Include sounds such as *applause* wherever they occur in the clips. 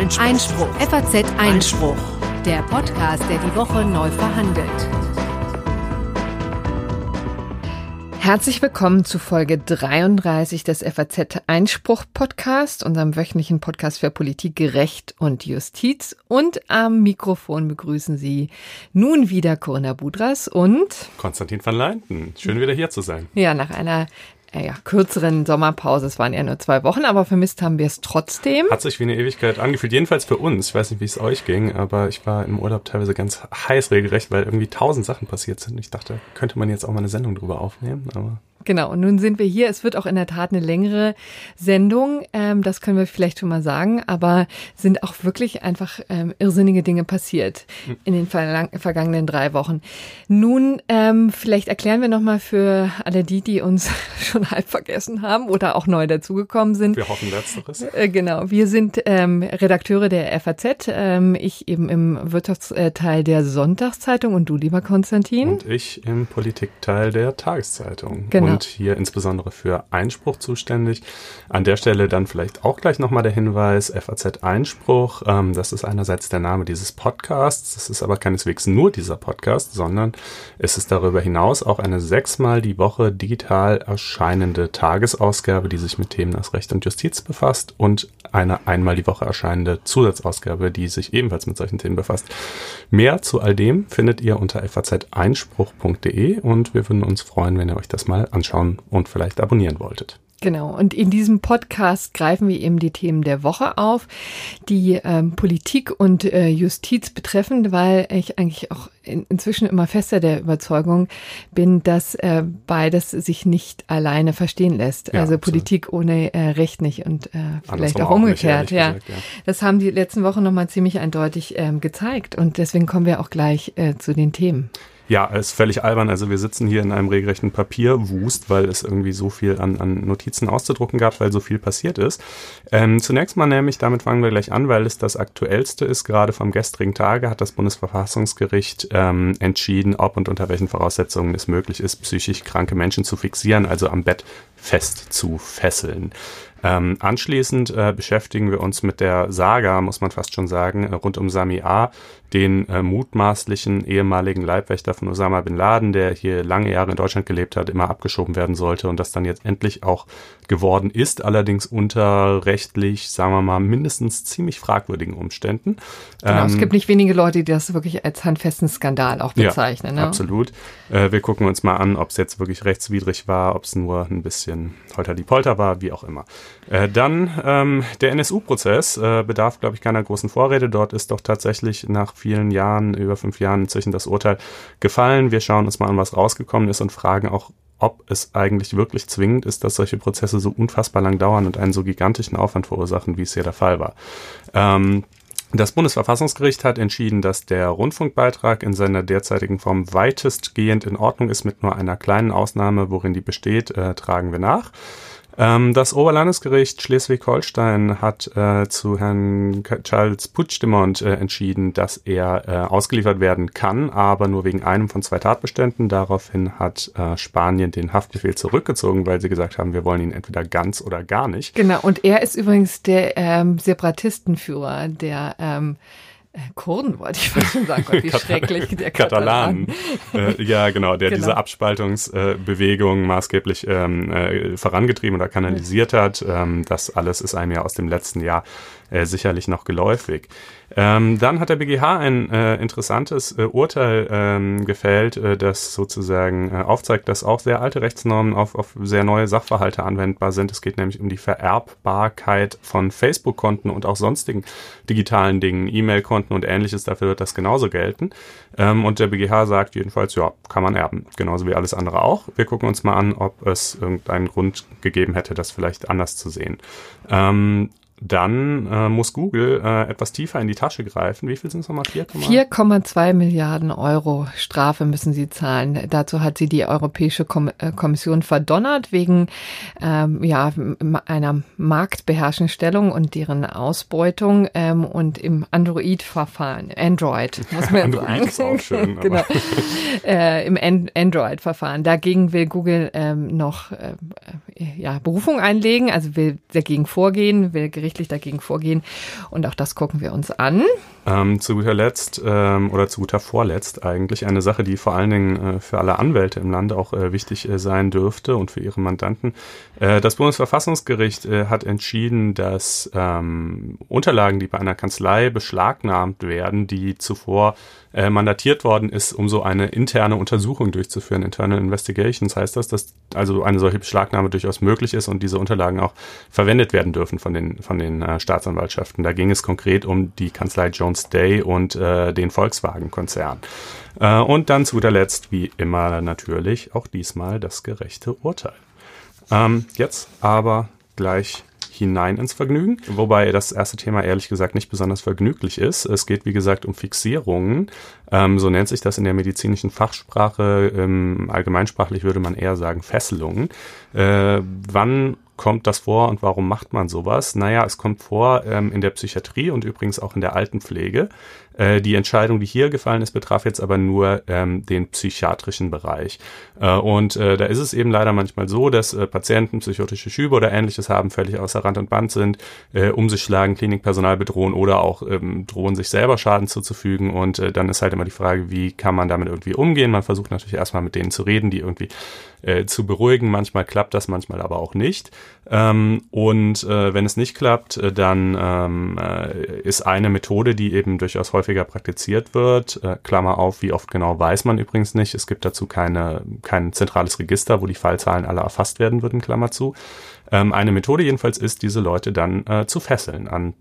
Einspruch. Einspruch. FAZ Einspruch. Der Podcast, der die Woche neu verhandelt. Herzlich willkommen zu Folge 33 des FAZ Einspruch Podcast, unserem wöchentlichen Podcast für Politik, Recht und Justiz. Und am Mikrofon begrüßen Sie nun wieder Corinna Budras und Konstantin van Leinten. Schön wieder hier zu sein. Ja, nach einer äh, ja, kürzeren Sommerpause. Es waren ja nur zwei Wochen, aber vermisst haben wir es trotzdem. Hat sich wie eine Ewigkeit angefühlt, jedenfalls für uns. Ich weiß nicht, wie es euch ging, aber ich war im Urlaub teilweise ganz heiß regelrecht, weil irgendwie tausend Sachen passiert sind. Ich dachte, könnte man jetzt auch mal eine Sendung drüber aufnehmen, aber Genau, und nun sind wir hier. Es wird auch in der Tat eine längere Sendung, ähm, das können wir vielleicht schon mal sagen, aber sind auch wirklich einfach ähm, irrsinnige Dinge passiert in den vergangenen drei Wochen. Nun, ähm, vielleicht erklären wir nochmal für alle die, die uns *laughs* schon halb vergessen haben oder auch neu dazugekommen sind. Wir hoffen letzteres. Äh, genau, wir sind ähm, Redakteure der FAZ, ähm, ich eben im Wirtschaftsteil der Sonntagszeitung und du, lieber Konstantin. Und ich im Politikteil der Tageszeitung. Genau und hier insbesondere für Einspruch zuständig. An der Stelle dann vielleicht auch gleich nochmal der Hinweis, FAZ Einspruch, ähm, das ist einerseits der Name dieses Podcasts, das ist aber keineswegs nur dieser Podcast, sondern es ist darüber hinaus auch eine sechsmal die Woche digital erscheinende Tagesausgabe, die sich mit Themen aus Recht und Justiz befasst und eine einmal die Woche erscheinende Zusatzausgabe, die sich ebenfalls mit solchen Themen befasst. Mehr zu all dem findet ihr unter fazeinspruch.de und wir würden uns freuen, wenn ihr euch das mal anschaut anschauen und vielleicht abonnieren wolltet. Genau. Und in diesem Podcast greifen wir eben die Themen der Woche auf, die ähm, Politik und äh, Justiz betreffen, weil ich eigentlich auch in, inzwischen immer fester der Überzeugung bin, dass äh, beides sich nicht alleine verstehen lässt. Ja, also. Politik ohne äh, Recht nicht und äh, vielleicht auch umgekehrt. Nicht, ja. Gesagt, ja. Das haben die letzten Wochen nochmal ziemlich eindeutig ähm, gezeigt und deswegen kommen wir auch gleich äh, zu den Themen. Ja, ist völlig albern. Also wir sitzen hier in einem regelrechten Papierwust, weil es irgendwie so viel an, an Notizen auszudrucken gab, weil so viel passiert ist. Ähm, zunächst mal nämlich, damit fangen wir gleich an, weil es das aktuellste ist. Gerade vom gestrigen Tage hat das Bundesverfassungsgericht ähm, entschieden, ob und unter welchen Voraussetzungen es möglich ist, psychisch kranke Menschen zu fixieren, also am Bett fest zu fesseln. Ähm, anschließend äh, beschäftigen wir uns mit der Saga, muss man fast schon sagen, rund um Sami A., den äh, mutmaßlichen ehemaligen Leibwächter von Osama bin Laden, der hier lange Jahre in Deutschland gelebt hat, immer abgeschoben werden sollte und das dann jetzt endlich auch geworden ist, allerdings unter rechtlich, sagen wir mal, mindestens ziemlich fragwürdigen Umständen. Genau, ähm, es gibt nicht wenige Leute, die das wirklich als handfesten Skandal auch bezeichnen. Ja, ne? Absolut. Äh, wir gucken uns mal an, ob es jetzt wirklich rechtswidrig war, ob es nur ein bisschen holter die Polter war, wie auch immer. Äh, dann ähm, der NSU-Prozess äh, bedarf, glaube ich, keiner großen Vorrede. Dort ist doch tatsächlich nach vielen Jahren, über fünf Jahren inzwischen das Urteil gefallen. Wir schauen uns mal an, was rausgekommen ist und fragen auch, ob es eigentlich wirklich zwingend ist, dass solche Prozesse so unfassbar lang dauern und einen so gigantischen Aufwand verursachen, wie es hier der Fall war. Ähm, das Bundesverfassungsgericht hat entschieden, dass der Rundfunkbeitrag in seiner derzeitigen Form weitestgehend in Ordnung ist, mit nur einer kleinen Ausnahme, worin die besteht, äh, tragen wir nach. Ähm, das Oberlandesgericht Schleswig-Holstein hat äh, zu Herrn Charles Puigdemont äh, entschieden, dass er äh, ausgeliefert werden kann, aber nur wegen einem von zwei Tatbeständen. Daraufhin hat äh, Spanien den Haftbefehl zurückgezogen, weil sie gesagt haben, wir wollen ihn entweder ganz oder gar nicht. Genau, und er ist übrigens der ähm, Separatistenführer, der ähm, äh, Kurden wollte ich fast schon sagen, Gott, wie *laughs* schrecklich, der Katalanen. äh, ja, genau, der genau. diese Abspaltungsbewegung äh, maßgeblich ähm, äh, vorangetrieben oder kanalisiert hat. Ähm, das alles ist einem ja aus dem letzten Jahr äh, sicherlich noch geläufig. Ähm, dann hat der BGH ein äh, interessantes äh, Urteil ähm, gefällt, äh, das sozusagen äh, aufzeigt, dass auch sehr alte Rechtsnormen auf, auf sehr neue Sachverhalte anwendbar sind. Es geht nämlich um die Vererbbarkeit von Facebook-Konten und auch sonstigen digitalen Dingen, E-Mail-Konten und ähnliches. Dafür wird das genauso gelten. Ähm, und der BGH sagt jedenfalls, ja, kann man erben, genauso wie alles andere auch. Wir gucken uns mal an, ob es irgendeinen Grund gegeben hätte, das vielleicht anders zu sehen. Ähm, dann äh, muss Google äh, etwas tiefer in die Tasche greifen. Wie viel sind es nochmal? 4,2 Milliarden Euro Strafe müssen sie zahlen. Dazu hat sie die Europäische Kom äh, Kommission verdonnert wegen ähm, ja, einer marktbeherrschenden Stellung und deren Ausbeutung ähm, und im Android-Verfahren. Android, muss man *laughs* Android sagen. Ist auch schön, *laughs* genau. äh, Im Android-Verfahren. Dagegen will Google ähm, noch äh, ja, Berufung einlegen, also will dagegen vorgehen, will Gericht gerichtlich dagegen vorgehen. Und auch das gucken wir uns an. Ähm, zu guter Letzt ähm, oder zu guter Vorletzt eigentlich eine Sache, die vor allen Dingen äh, für alle Anwälte im Land auch äh, wichtig äh, sein dürfte und für ihre Mandanten. Äh, das Bundesverfassungsgericht äh, hat entschieden, dass ähm, Unterlagen, die bei einer Kanzlei beschlagnahmt werden, die zuvor äh, mandatiert worden ist, um so eine interne Untersuchung durchzuführen, Internal Investigations heißt das, dass also eine solche Beschlagnahme durchaus möglich ist und diese Unterlagen auch verwendet werden dürfen von den, von den äh, Staatsanwaltschaften. Da ging es konkret um die Kanzlei Jones Day und äh, den Volkswagen-Konzern. Äh, und dann zu guter Letzt, wie immer natürlich, auch diesmal das gerechte Urteil. Ähm, jetzt aber gleich hinein ins Vergnügen, wobei das erste Thema ehrlich gesagt nicht besonders vergnüglich ist. Es geht, wie gesagt, um Fixierungen. Ähm, so nennt sich das in der medizinischen Fachsprache. Ähm, allgemeinsprachlich würde man eher sagen Fesselungen. Äh, wann kommt das vor und warum macht man sowas? Naja, es kommt vor ähm, in der Psychiatrie und übrigens auch in der Altenpflege. Äh, die Entscheidung, die hier gefallen ist, betraf jetzt aber nur ähm, den psychiatrischen Bereich. Äh, und äh, da ist es eben leider manchmal so, dass äh, Patienten psychotische Schübe oder ähnliches haben, völlig außer Rand und Band sind, äh, um sich schlagen, Klinikpersonal bedrohen oder auch ähm, drohen, sich selber Schaden zuzufügen. Und dann ist halt immer die Frage, wie kann man damit irgendwie umgehen? Man versucht natürlich erstmal mit denen zu reden, die irgendwie zu beruhigen. Manchmal klappt das, manchmal aber auch nicht. Ähm, und wenn es nicht klappt, dann ähm, äh, ist eine Methode, die eben durchaus häufiger praktiziert wird, äh, Klammer auf, wie oft genau weiß man übrigens nicht. Es gibt dazu keine, kein zentrales Register, wo die Fallzahlen alle erfasst werden würden, Klammer zu. Ähm, eine Methode jedenfalls ist, diese Leute dann äh, zu fesseln an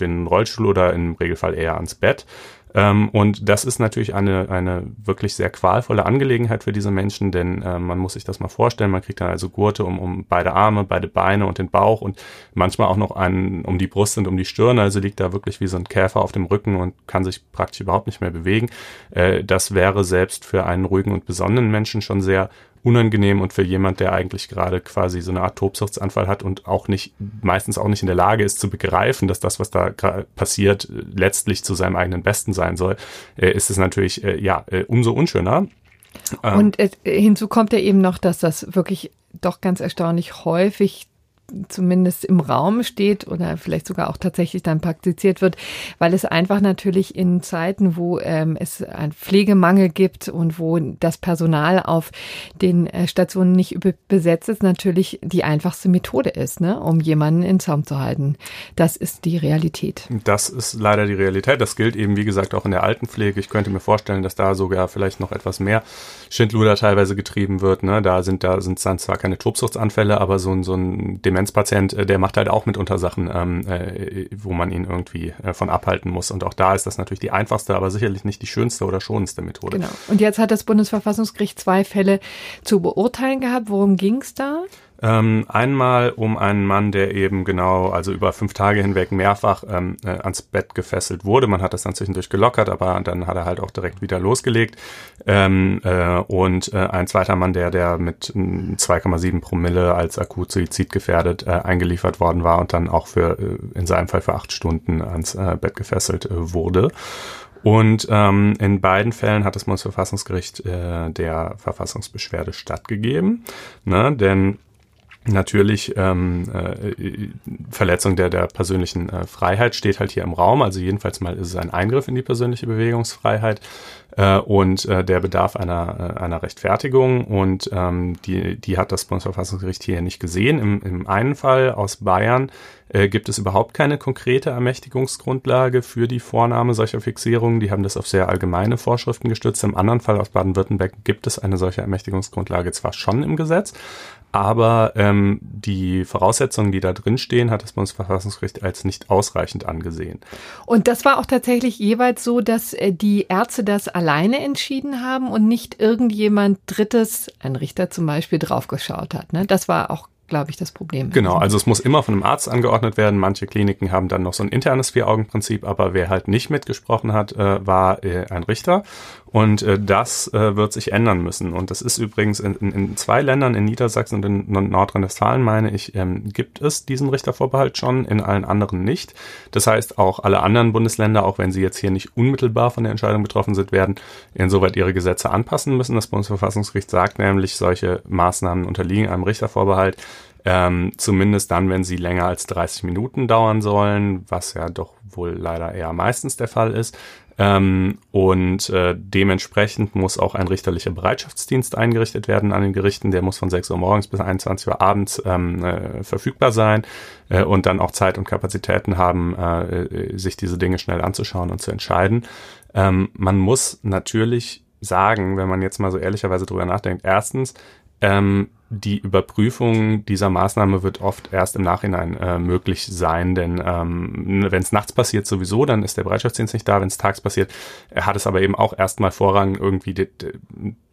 den Rollstuhl oder im Regelfall eher ans Bett. Ähm, und das ist natürlich eine, eine wirklich sehr qualvolle Angelegenheit für diese Menschen, denn äh, man muss sich das mal vorstellen, man kriegt dann also Gurte um, um beide Arme, beide Beine und den Bauch und manchmal auch noch einen um die Brust und um die Stirn, also liegt da wirklich wie so ein Käfer auf dem Rücken und kann sich praktisch überhaupt nicht mehr bewegen. Äh, das wäre selbst für einen ruhigen und besonnenen Menschen schon sehr unangenehm und für jemand, der eigentlich gerade quasi so eine Art Tobsuchtsanfall hat und auch nicht, meistens auch nicht in der Lage ist zu begreifen, dass das, was da passiert, letztlich zu seinem eigenen Besten sein soll, äh, ist es natürlich, äh, ja, äh, umso unschöner. Ähm, und hinzu kommt ja eben noch, dass das wirklich doch ganz erstaunlich häufig zumindest im Raum steht oder vielleicht sogar auch tatsächlich dann praktiziert wird, weil es einfach natürlich in Zeiten, wo ähm, es einen Pflegemangel gibt und wo das Personal auf den äh, Stationen nicht besetzt ist, natürlich die einfachste Methode ist, ne, um jemanden in Zaum zu halten. Das ist die Realität. Das ist leider die Realität. Das gilt eben, wie gesagt, auch in der Altenpflege. Ich könnte mir vorstellen, dass da sogar vielleicht noch etwas mehr Schindluder teilweise getrieben wird. Ne? Da sind da sind dann zwar keine Tobsuchtsanfälle, aber so ein, so ein Demenzpatient, äh, der macht halt auch mitunter Sachen, ähm, äh, wo man ihn irgendwie äh, von abhalten muss. Und auch da ist das natürlich die einfachste, aber sicherlich nicht die schönste oder schonendste Methode. Genau. Und jetzt hat das Bundesverfassungsgericht zwei Fälle zu beurteilen gehabt. Worum ging es da? Ähm, einmal um einen Mann, der eben genau, also über fünf Tage hinweg mehrfach ähm, äh, ans Bett gefesselt wurde. Man hat das dann zwischendurch gelockert, aber dann hat er halt auch direkt wieder losgelegt. Ähm, äh, und äh, ein zweiter Mann, der, der mit 2,7 Promille als akut Suizid gefährdet äh, eingeliefert worden war und dann auch für, äh, in seinem Fall für acht Stunden ans äh, Bett gefesselt wurde. Und ähm, in beiden Fällen hat das Bundesverfassungsgericht äh, der Verfassungsbeschwerde stattgegeben, ne? denn Natürlich ähm, äh, Verletzung der, der persönlichen äh, Freiheit steht halt hier im Raum. Also jedenfalls mal ist es ein Eingriff in die persönliche Bewegungsfreiheit äh, und äh, der bedarf einer, äh, einer Rechtfertigung und ähm, die, die hat das Bundesverfassungsgericht hier nicht gesehen. Im, im einen Fall aus Bayern äh, gibt es überhaupt keine konkrete Ermächtigungsgrundlage für die Vornahme solcher Fixierungen. Die haben das auf sehr allgemeine Vorschriften gestützt. Im anderen Fall aus Baden-Württemberg gibt es eine solche Ermächtigungsgrundlage zwar schon im Gesetz, aber ähm, die Voraussetzungen, die da drin stehen, hat das Bundesverfassungsgericht als nicht ausreichend angesehen. Und das war auch tatsächlich jeweils so, dass äh, die Ärzte das alleine entschieden haben und nicht irgendjemand Drittes, ein Richter zum Beispiel, draufgeschaut hat. Ne? Das war auch glaube ich, das Problem. Genau, also es muss immer von einem Arzt angeordnet werden. Manche Kliniken haben dann noch so ein internes Vier-Augen-Prinzip, aber wer halt nicht mitgesprochen hat, äh, war äh, ein Richter. Und äh, das äh, wird sich ändern müssen. Und das ist übrigens in, in, in zwei Ländern, in Niedersachsen und in Nordrhein-Westfalen, meine ich, ähm, gibt es diesen Richtervorbehalt schon, in allen anderen nicht. Das heißt, auch alle anderen Bundesländer, auch wenn sie jetzt hier nicht unmittelbar von der Entscheidung betroffen sind, werden insoweit ihre Gesetze anpassen müssen. Das Bundesverfassungsgericht sagt nämlich, solche Maßnahmen unterliegen einem Richtervorbehalt ähm, zumindest dann, wenn sie länger als 30 Minuten dauern sollen, was ja doch wohl leider eher meistens der Fall ist. Ähm, und äh, dementsprechend muss auch ein richterlicher Bereitschaftsdienst eingerichtet werden an den Gerichten. Der muss von 6 Uhr morgens bis 21 Uhr abends ähm, äh, verfügbar sein äh, und dann auch Zeit und Kapazitäten haben, äh, sich diese Dinge schnell anzuschauen und zu entscheiden. Ähm, man muss natürlich sagen, wenn man jetzt mal so ehrlicherweise drüber nachdenkt, erstens, ähm, die Überprüfung dieser Maßnahme wird oft erst im Nachhinein äh, möglich sein, denn ähm, wenn es nachts passiert sowieso, dann ist der Bereitschaftsdienst nicht da. Wenn es tags passiert, er hat es aber eben auch erstmal Vorrang, irgendwie de, de,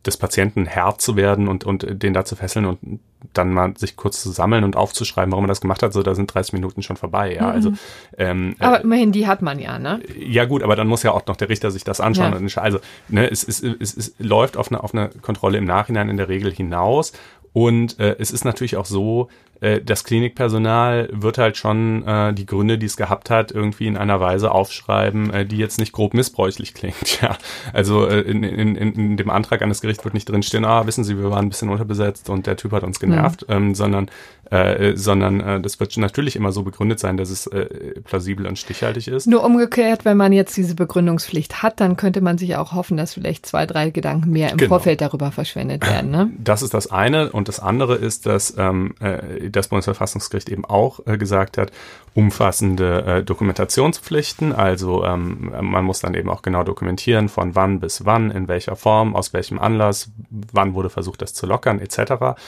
des Patienten Herr zu werden und, und den da zu fesseln und dann mal sich kurz zu sammeln und aufzuschreiben, warum man das gemacht hat. So, da sind 30 Minuten schon vorbei. Ja, also, mhm. also ähm, aber äh, immerhin die hat man ja, ne? Ja gut, aber dann muss ja auch noch der Richter sich das anschauen. Ja. Also ne, es, es, es, es läuft auf eine, auf eine Kontrolle im Nachhinein in der Regel hinaus und äh, es ist natürlich auch so, äh, das Klinikpersonal wird halt schon äh, die Gründe, die es gehabt hat, irgendwie in einer Weise aufschreiben, äh, die jetzt nicht grob missbräuchlich klingt. *laughs* Ja, also äh, in, in, in dem Antrag an das Gericht wird nicht drinstehen, ah, wissen Sie, wir waren ein bisschen unterbesetzt und der Typ hat uns genervt, mhm. ähm, sondern äh, sondern äh, das wird natürlich immer so begründet sein, dass es äh, plausibel und stichhaltig ist. Nur umgekehrt, wenn man jetzt diese Begründungspflicht hat, dann könnte man sich auch hoffen, dass vielleicht zwei, drei Gedanken mehr im genau. Vorfeld darüber verschwendet werden. Ne? *clears throat* Das ist das eine und das andere ist, dass ähm, äh, das Bundesverfassungsgericht eben auch äh, gesagt hat, umfassende äh, Dokumentationspflichten, also ähm, man muss dann eben auch genau dokumentieren, von wann bis wann, in welcher Form, aus welchem Anlass, wann wurde versucht, das zu lockern, etc.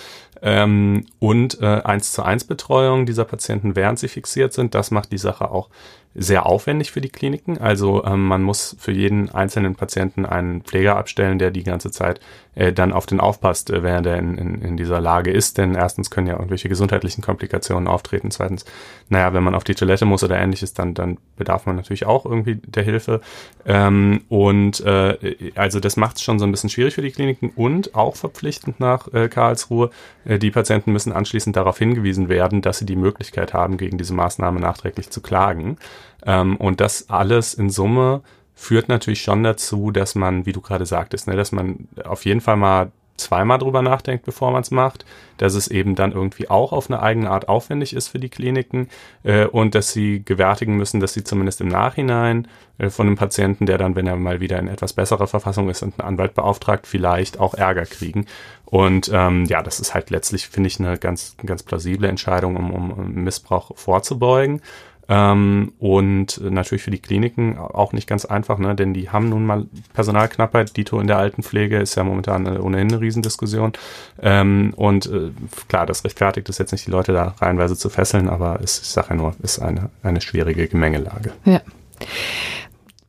Ähm, und äh, 1 zu 1 Betreuung dieser Patienten, während sie fixiert sind. Das macht die Sache auch sehr aufwendig für die Kliniken. Also ähm, man muss für jeden einzelnen Patienten einen Pfleger abstellen, der die ganze Zeit äh, dann auf den aufpasst, äh, während er in, in, in dieser Lage ist. Denn erstens können ja irgendwelche gesundheitlichen Komplikationen auftreten. Zweitens, naja, wenn man auf die Toilette muss oder ähnliches, dann, dann bedarf man natürlich auch irgendwie der Hilfe. Ähm, und äh, also das macht es schon so ein bisschen schwierig für die Kliniken und auch verpflichtend nach äh, Karlsruhe. Äh, die Patienten müssen anschließend darauf hingewiesen werden, dass sie die Möglichkeit haben, gegen diese Maßnahme nachträglich zu klagen. Ähm, und das alles in Summe führt natürlich schon dazu, dass man, wie du gerade sagtest, ne, dass man auf jeden Fall mal zweimal drüber nachdenkt, bevor man es macht, dass es eben dann irgendwie auch auf eine eigene Art aufwendig ist für die Kliniken äh, und dass sie gewärtigen müssen, dass sie zumindest im Nachhinein äh, von einem Patienten, der dann, wenn er mal wieder in etwas besserer Verfassung ist und einen Anwalt beauftragt, vielleicht auch Ärger kriegen. Und ähm, ja, das ist halt letztlich, finde ich, eine ganz, ganz plausible Entscheidung, um, um Missbrauch vorzubeugen. Ähm, und natürlich für die Kliniken auch nicht ganz einfach, ne? denn die haben nun mal Personalknappheit. Dito in der Altenpflege ist ja momentan eine, ohnehin eine Riesendiskussion. Ähm, und äh, klar, das rechtfertigt es jetzt nicht, die Leute da reihenweise zu fesseln, aber es, ich sage ja nur, ist eine, eine schwierige Gemengelage. Ja.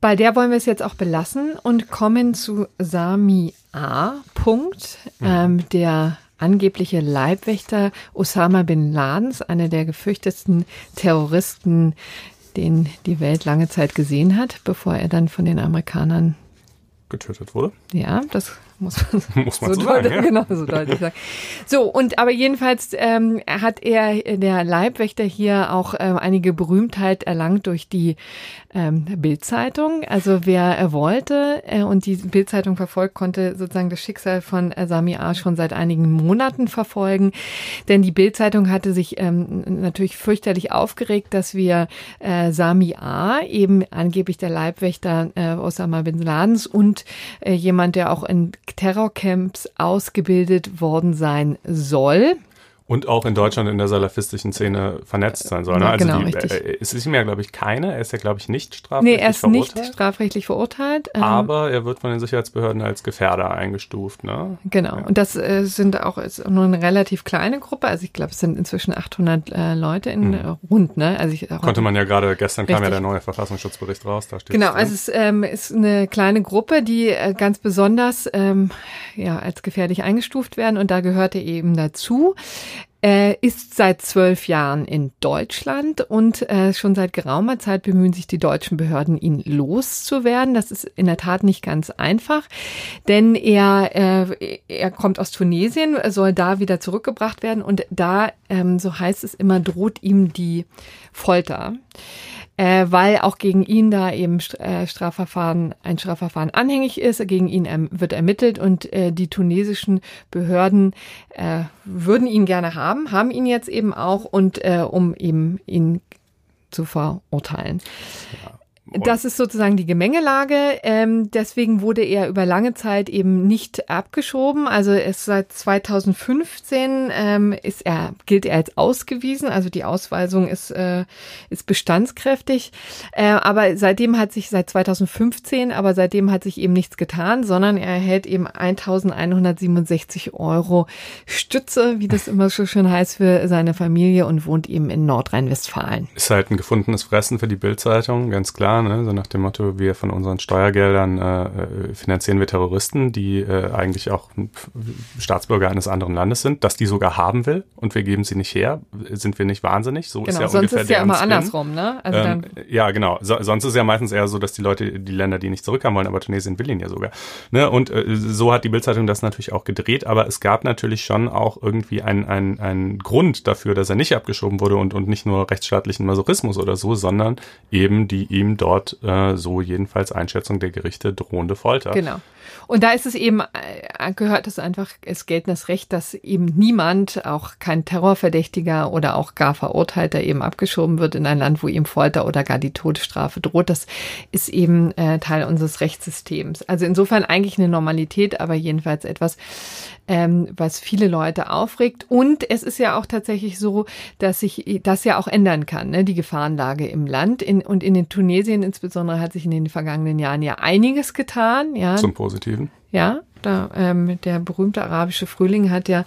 Bei der wollen wir es jetzt auch belassen und kommen zu Sami A. Punkt, mhm. ähm, der angebliche Leibwächter Osama bin Ladens, einer der gefürchtetsten Terroristen, den die Welt lange Zeit gesehen hat, bevor er dann von den Amerikanern getötet wurde. Ja, das muss man, *laughs* muss man so, so sagen, ja. genau so deutlich sagen. So, und aber jedenfalls ähm, hat er, der Leibwächter hier auch ähm, einige Berühmtheit erlangt durch die ähm, Bildzeitung. Also wer er wollte äh, und die Bildzeitung verfolgt, konnte sozusagen das Schicksal von äh, Sami A. schon seit einigen Monaten verfolgen. Denn die Bildzeitung hatte sich ähm, natürlich fürchterlich aufgeregt, dass wir äh, Sami A., eben angeblich der Leibwächter äh, Osama Bin Ladens und äh, jemand, der auch in Terrorcamps ausgebildet worden sein soll. Und auch in Deutschland in der salafistischen Szene vernetzt sein soll. Ne? Ja, also genau, die. Äh, es ist ihm ja, glaube ich, keine. Er ist ja, glaube ich, nicht strafrechtlich verurteilt. Nee, er ist verurteilt. nicht strafrechtlich verurteilt. Ähm, aber er wird von den Sicherheitsbehörden als Gefährder eingestuft. Ne? Genau. Ja. Und das äh, sind auch ist nur eine relativ kleine Gruppe. Also ich glaube, es sind inzwischen 800 äh, Leute in mhm. rund. Ne? Also ich, Konnte man ja gerade, gestern richtig. kam ja der neue Verfassungsschutzbericht raus. Da steht genau, also es ähm, ist eine kleine Gruppe, die äh, ganz besonders ähm, ja, als gefährlich eingestuft werden. Und da gehörte eben dazu. Er ist seit zwölf Jahren in Deutschland und äh, schon seit geraumer Zeit bemühen sich die deutschen Behörden, ihn loszuwerden. Das ist in der Tat nicht ganz einfach, denn er, äh, er kommt aus Tunesien, soll da wieder zurückgebracht werden und da, ähm, so heißt es immer, droht ihm die Folter. Äh, weil auch gegen ihn da eben äh, Strafverfahren, ein Strafverfahren anhängig ist. Gegen ihn erm wird ermittelt und äh, die tunesischen Behörden äh, würden ihn gerne haben, haben ihn jetzt eben auch und äh, um eben ihn zu verurteilen. Ja. Das ist sozusagen die Gemengelage. Ähm, deswegen wurde er über lange Zeit eben nicht abgeschoben. Also es seit 2015 ähm, ist er gilt er als ausgewiesen. Also die Ausweisung ist äh, ist bestandskräftig. Äh, aber seitdem hat sich seit 2015, aber seitdem hat sich eben nichts getan, sondern er erhält eben 1.167 Euro Stütze, wie das immer so schön heißt, für seine Familie und wohnt eben in Nordrhein-Westfalen. Ist halt ein gefundenes Fressen für die Bildzeitung, ganz klar ne? so nach dem Motto, wir von unseren Steuergeldern äh, äh, finanzieren wir Terroristen, die äh, eigentlich auch Staatsbürger eines anderen Landes sind, dass die sogar haben will und wir geben sie nicht her, sind wir nicht wahnsinnig. So genau, ist ja sonst ungefähr ist ja immer andersrum, ne? Also ähm, ja, genau. So, sonst ist ja meistens eher so, dass die Leute, die Länder, die nicht zurückhaben wollen, aber Tunesien will ihn ja sogar. Ne? Und äh, so hat die Bildzeitung das natürlich auch gedreht, aber es gab natürlich schon auch irgendwie einen ein Grund dafür, dass er nicht abgeschoben wurde und, und nicht nur rechtsstaatlichen Masochismus oder so, sondern eben die ihm dort dort, äh, so jedenfalls Einschätzung der Gerichte, drohende Folter. Genau. Und da ist es eben, äh, gehört es einfach, es geltendes Recht, dass eben niemand, auch kein Terrorverdächtiger oder auch gar Verurteilter eben abgeschoben wird in ein Land, wo ihm Folter oder gar die Todesstrafe droht. Das ist eben äh, Teil unseres Rechtssystems. Also insofern eigentlich eine Normalität, aber jedenfalls etwas, ähm, was viele Leute aufregt. Und es ist ja auch tatsächlich so, dass sich das ja auch ändern kann, ne? die Gefahrenlage im Land. In, und in den Tunesien insbesondere hat sich in den vergangenen Jahren ja einiges getan. Ja. Zum Positiven. Ja, da, ähm, der berühmte arabische Frühling hat ja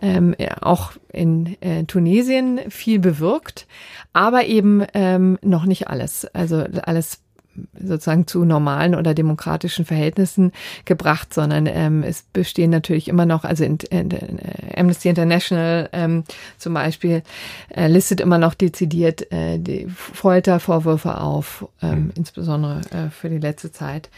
ähm, auch in äh, Tunesien viel bewirkt, aber eben ähm, noch nicht alles. Also alles sozusagen zu normalen oder demokratischen Verhältnissen gebracht, sondern ähm, es bestehen natürlich immer noch, also in, in, in Amnesty International ähm, zum Beispiel äh, listet immer noch dezidiert äh, die Foltervorwürfe auf, ähm, mhm. insbesondere äh, für die letzte Zeit.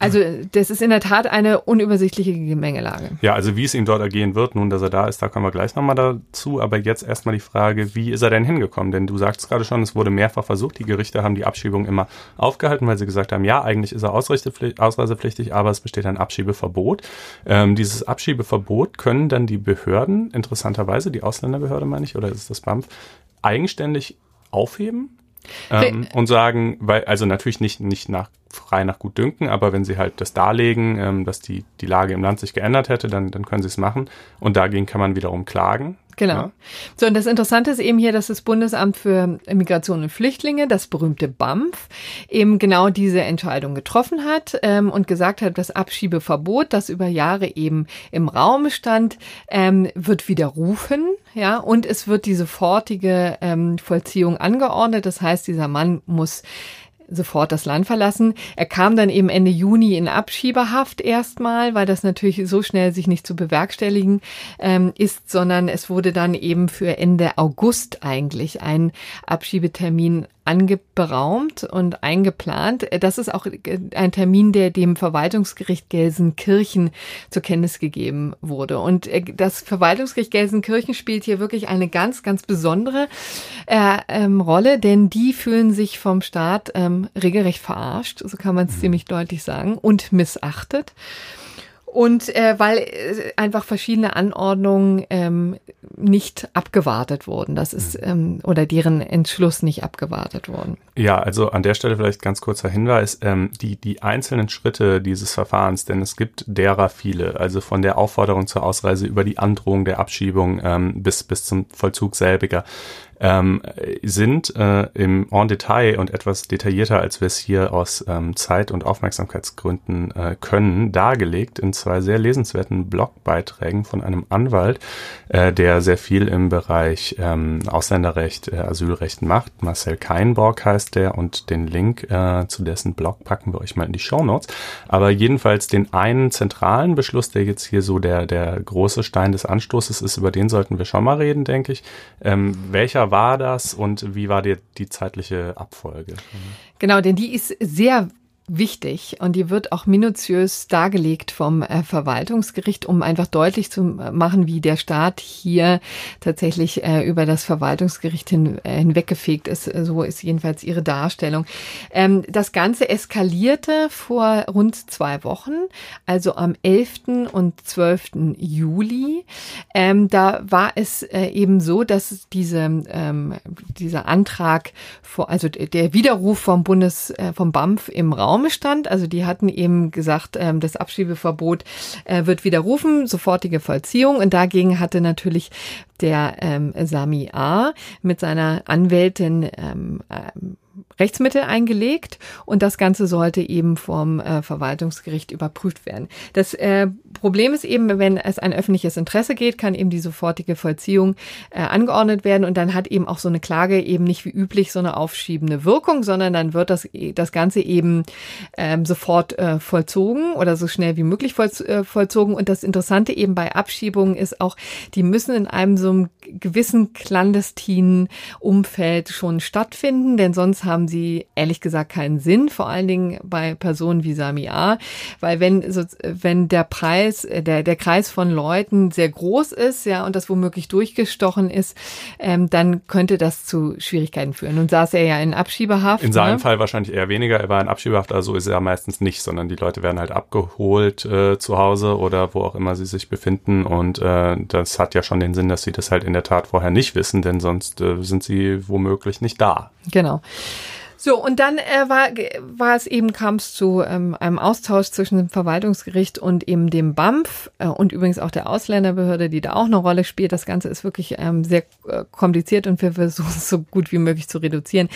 Also das ist in der Tat eine unübersichtliche Gemengelage. Ja, also wie es ihm dort ergehen wird, nun, dass er da ist, da kommen wir gleich nochmal dazu. Aber jetzt erstmal die Frage, wie ist er denn hingekommen? Denn du sagst gerade schon, es wurde mehrfach versucht. Die Gerichte haben die Abschiebung immer aufgehalten, weil sie gesagt haben, ja, eigentlich ist er ausreisepflichtig, aber es besteht ein Abschiebeverbot. Ähm, dieses Abschiebeverbot können dann die Behörden, interessanterweise, die Ausländerbehörde meine ich, oder ist das BAMF, eigenständig aufheben? Ähm, und sagen, weil, also natürlich nicht, nicht nach frei nach Gutdünken, aber wenn sie halt das darlegen, ähm, dass die, die Lage im Land sich geändert hätte, dann, dann können sie es machen. Und dagegen kann man wiederum klagen. Genau. Ja. So, und das Interessante ist eben hier, dass das Bundesamt für Migration und Flüchtlinge, das berühmte BAMF, eben genau diese Entscheidung getroffen hat ähm, und gesagt hat, das Abschiebeverbot, das über Jahre eben im Raum stand, ähm, wird widerrufen, ja, und es wird die sofortige ähm, Vollziehung angeordnet. Das heißt, dieser Mann muss sofort das Land verlassen. Er kam dann eben Ende Juni in Abschiebehaft erstmal, weil das natürlich so schnell sich nicht zu bewerkstelligen ähm, ist, sondern es wurde dann eben für Ende August eigentlich ein Abschiebetermin angeberaumt und eingeplant. Das ist auch ein Termin, der dem Verwaltungsgericht Gelsenkirchen zur Kenntnis gegeben wurde. Und äh, das Verwaltungsgericht Gelsenkirchen spielt hier wirklich eine ganz, ganz besondere äh, ähm, Rolle, denn die fühlen sich vom Staat ähm, regelrecht verarscht, so kann man es mhm. ziemlich deutlich sagen, und missachtet. Und äh, weil äh, einfach verschiedene Anordnungen ähm, nicht abgewartet wurden. Das ist, mhm. ähm, oder deren Entschluss nicht abgewartet wurden. Ja, also an der Stelle vielleicht ganz kurzer Hinweis, ähm, die, die einzelnen Schritte dieses Verfahrens, denn es gibt derer viele, also von der Aufforderung zur Ausreise über die Androhung der Abschiebung ähm, bis, bis zum Vollzug selbiger ähm, sind äh, im En Detail und etwas detaillierter, als wir es hier aus ähm, Zeit- und Aufmerksamkeitsgründen äh, können, dargelegt in zwei sehr lesenswerten Blogbeiträgen von einem Anwalt, äh, der sehr viel im Bereich ähm, Ausländerrecht, äh, Asylrecht macht. Marcel Keinborg heißt der und den Link äh, zu dessen Blog packen wir euch mal in die Show Notes. Aber jedenfalls den einen zentralen Beschluss, der jetzt hier so der, der große Stein des Anstoßes ist, über den sollten wir schon mal reden, denke ich. Ähm, welcher war das und wie war die, die zeitliche Abfolge? Genau, denn die ist sehr wichtig und die wird auch minutiös dargelegt vom äh, Verwaltungsgericht, um einfach deutlich zu machen, wie der Staat hier tatsächlich äh, über das Verwaltungsgericht hin, äh, hinweggefegt ist. So ist jedenfalls ihre Darstellung. Ähm, das Ganze eskalierte vor rund zwei Wochen, also am 11. und 12. Juli. Ähm, da war es äh, eben so, dass diese, ähm, dieser Antrag, vor, also der Widerruf vom Bundes, äh, vom BAMF im Raum Raum stand. Also die hatten eben gesagt, ähm, das Abschiebeverbot äh, wird widerrufen, sofortige Vollziehung. Und dagegen hatte natürlich der ähm, Sami A. mit seiner Anwältin ähm Rechtsmittel eingelegt und das Ganze sollte eben vom äh, Verwaltungsgericht überprüft werden. Das äh, Problem ist eben, wenn es ein öffentliches Interesse geht, kann eben die sofortige Vollziehung äh, angeordnet werden und dann hat eben auch so eine Klage eben nicht wie üblich so eine aufschiebende Wirkung, sondern dann wird das, das Ganze eben ähm, sofort äh, vollzogen oder so schnell wie möglich voll, äh, vollzogen. Und das Interessante eben bei Abschiebungen ist auch, die müssen in einem so einem gewissen clandestinen Umfeld schon stattfinden, denn sonst haben sie ehrlich gesagt keinen Sinn, vor allen Dingen bei Personen wie Sami A, weil wenn, so, wenn der Preis, äh, der, der Kreis von Leuten sehr groß ist, ja, und das womöglich durchgestochen ist, ähm, dann könnte das zu Schwierigkeiten führen. Nun saß er ja in Abschiebehaft. In seinem ne? Fall wahrscheinlich eher weniger. Er war in Abschiebehaft, also ist er meistens nicht, sondern die Leute werden halt abgeholt äh, zu Hause oder wo auch immer sie sich befinden. Und äh, das hat ja schon den Sinn, dass sie das halt in der Tat vorher nicht wissen, denn sonst äh, sind sie womöglich nicht da. Genau. So, und dann äh, war, war es eben, kam es zu ähm, einem Austausch zwischen dem Verwaltungsgericht und eben dem BAMF äh, und übrigens auch der Ausländerbehörde, die da auch eine Rolle spielt. Das Ganze ist wirklich ähm, sehr äh, kompliziert und wir versuchen es so gut wie möglich zu reduzieren.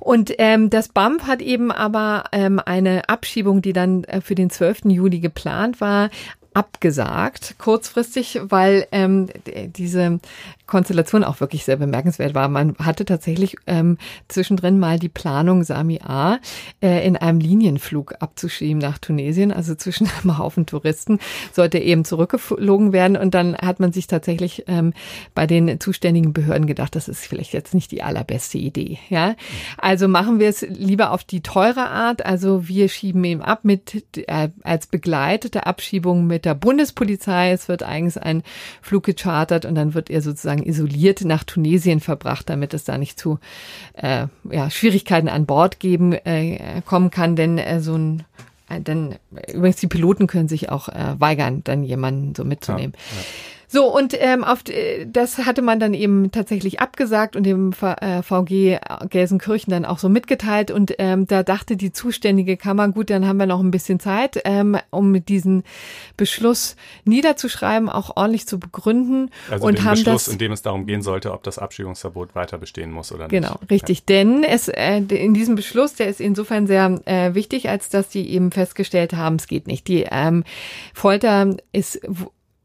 Und ähm, das BAMF hat eben aber ähm, eine Abschiebung, die dann äh, für den 12. Juli geplant war, abgesagt, kurzfristig, weil ähm, diese Konstellation auch wirklich sehr bemerkenswert war. Man hatte tatsächlich ähm, zwischendrin mal die Planung, Sami A. Äh, in einem Linienflug abzuschieben nach Tunesien, also zwischen *laughs* einem Haufen Touristen, sollte eben zurückgeflogen werden. Und dann hat man sich tatsächlich ähm, bei den zuständigen Behörden gedacht, das ist vielleicht jetzt nicht die allerbeste Idee. Ja, also machen wir es lieber auf die teure Art. Also wir schieben ihn ab mit äh, als begleitete Abschiebung mit der Bundespolizei. Es wird eigentlich ein Flug gechartert und dann wird er sozusagen sozusagen isoliert nach Tunesien verbracht, damit es da nicht zu äh, ja, Schwierigkeiten an Bord geben äh, kommen kann, denn äh, so ein äh, denn übrigens die Piloten können sich auch äh, weigern, dann jemanden so mitzunehmen. Ja, ja. So, und ähm, auf, das hatte man dann eben tatsächlich abgesagt und dem VG äh, Gelsenkirchen dann auch so mitgeteilt. Und ähm, da dachte die zuständige Kammer, gut, dann haben wir noch ein bisschen Zeit, ähm, um diesen Beschluss niederzuschreiben, auch ordentlich zu begründen. Also und den haben Beschluss, das, in dem es darum gehen sollte, ob das Abschiebungsverbot weiter bestehen muss oder nicht. Genau, richtig. Ja. Denn es äh, in diesem Beschluss, der ist insofern sehr äh, wichtig, als dass die eben festgestellt haben, es geht nicht. Die ähm, Folter ist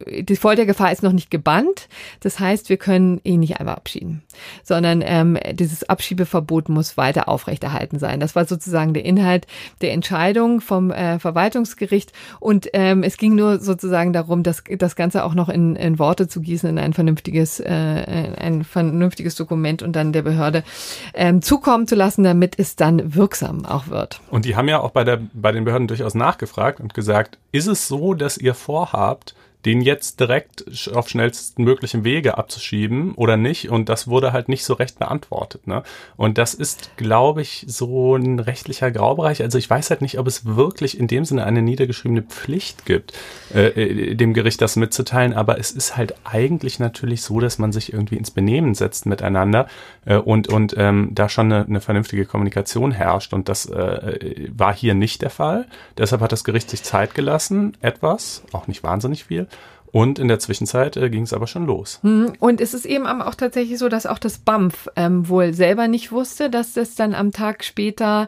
die Foltergefahr ist noch nicht gebannt. Das heißt, wir können ihn nicht einfach abschieben, sondern ähm, dieses Abschiebeverbot muss weiter aufrechterhalten sein. Das war sozusagen der Inhalt der Entscheidung vom äh, Verwaltungsgericht. Und ähm, es ging nur sozusagen darum, das, das Ganze auch noch in, in Worte zu gießen, in ein vernünftiges, äh, ein vernünftiges Dokument und dann der Behörde ähm, zukommen zu lassen, damit es dann wirksam auch wird. Und die haben ja auch bei, der, bei den Behörden durchaus nachgefragt und gesagt, ist es so, dass ihr vorhabt, den jetzt direkt auf schnellsten möglichen Wege abzuschieben oder nicht. Und das wurde halt nicht so recht beantwortet. Ne? Und das ist, glaube ich, so ein rechtlicher Graubereich. Also ich weiß halt nicht, ob es wirklich in dem Sinne eine niedergeschriebene Pflicht gibt, äh, äh, dem Gericht das mitzuteilen. Aber es ist halt eigentlich natürlich so, dass man sich irgendwie ins Benehmen setzt miteinander äh, und, und ähm, da schon eine, eine vernünftige Kommunikation herrscht. Und das äh, war hier nicht der Fall. Deshalb hat das Gericht sich Zeit gelassen, etwas, auch nicht wahnsinnig viel. Und in der Zwischenzeit äh, ging es aber schon los. Hm, und es ist eben auch tatsächlich so, dass auch das BAMF ähm, wohl selber nicht wusste, dass das dann am Tag später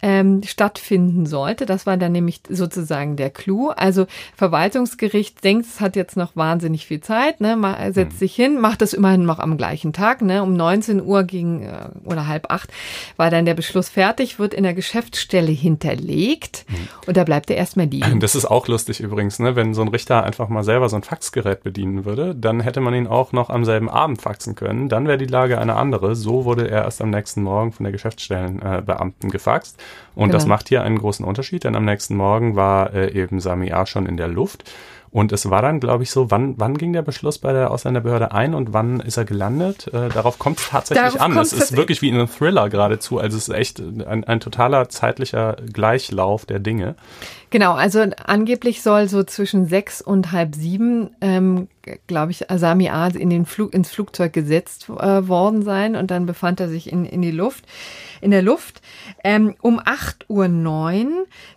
ähm, stattfinden sollte. Das war dann nämlich sozusagen der Clou. Also Verwaltungsgericht denkt, es hat jetzt noch wahnsinnig viel Zeit, ne, setzt mhm. sich hin, macht das immerhin noch am gleichen Tag. Ne, um 19 Uhr gegen äh, oder halb acht war dann der Beschluss fertig, wird in der Geschäftsstelle hinterlegt mhm. und da bleibt er erstmal liegen. Das ist auch lustig übrigens, ne, wenn so ein Richter einfach mal selber so ein Faxgerät bedienen würde, dann hätte man ihn auch noch am selben Abend faxen können. Dann wäre die Lage eine andere. So wurde er erst am nächsten Morgen von der Geschäftsstellenbeamten äh, gefaxt. Und Genau. das macht hier einen großen Unterschied, denn am nächsten Morgen war äh, eben Sami A. schon in der Luft. Und es war dann, glaube ich, so, wann, wann ging der Beschluss bei der Ausländerbehörde ein und wann ist er gelandet? Äh, darauf kommt es tatsächlich Darauf an. Es ist wirklich wie in einem Thriller geradezu. Also es ist echt ein, ein totaler zeitlicher Gleichlauf der Dinge. Genau, also angeblich soll so zwischen sechs und halb sieben, ähm, glaube ich, Asami A. in den Flug, ins Flugzeug gesetzt äh, worden sein und dann befand er sich in, in die Luft, in der Luft. Ähm, um 8 Uhr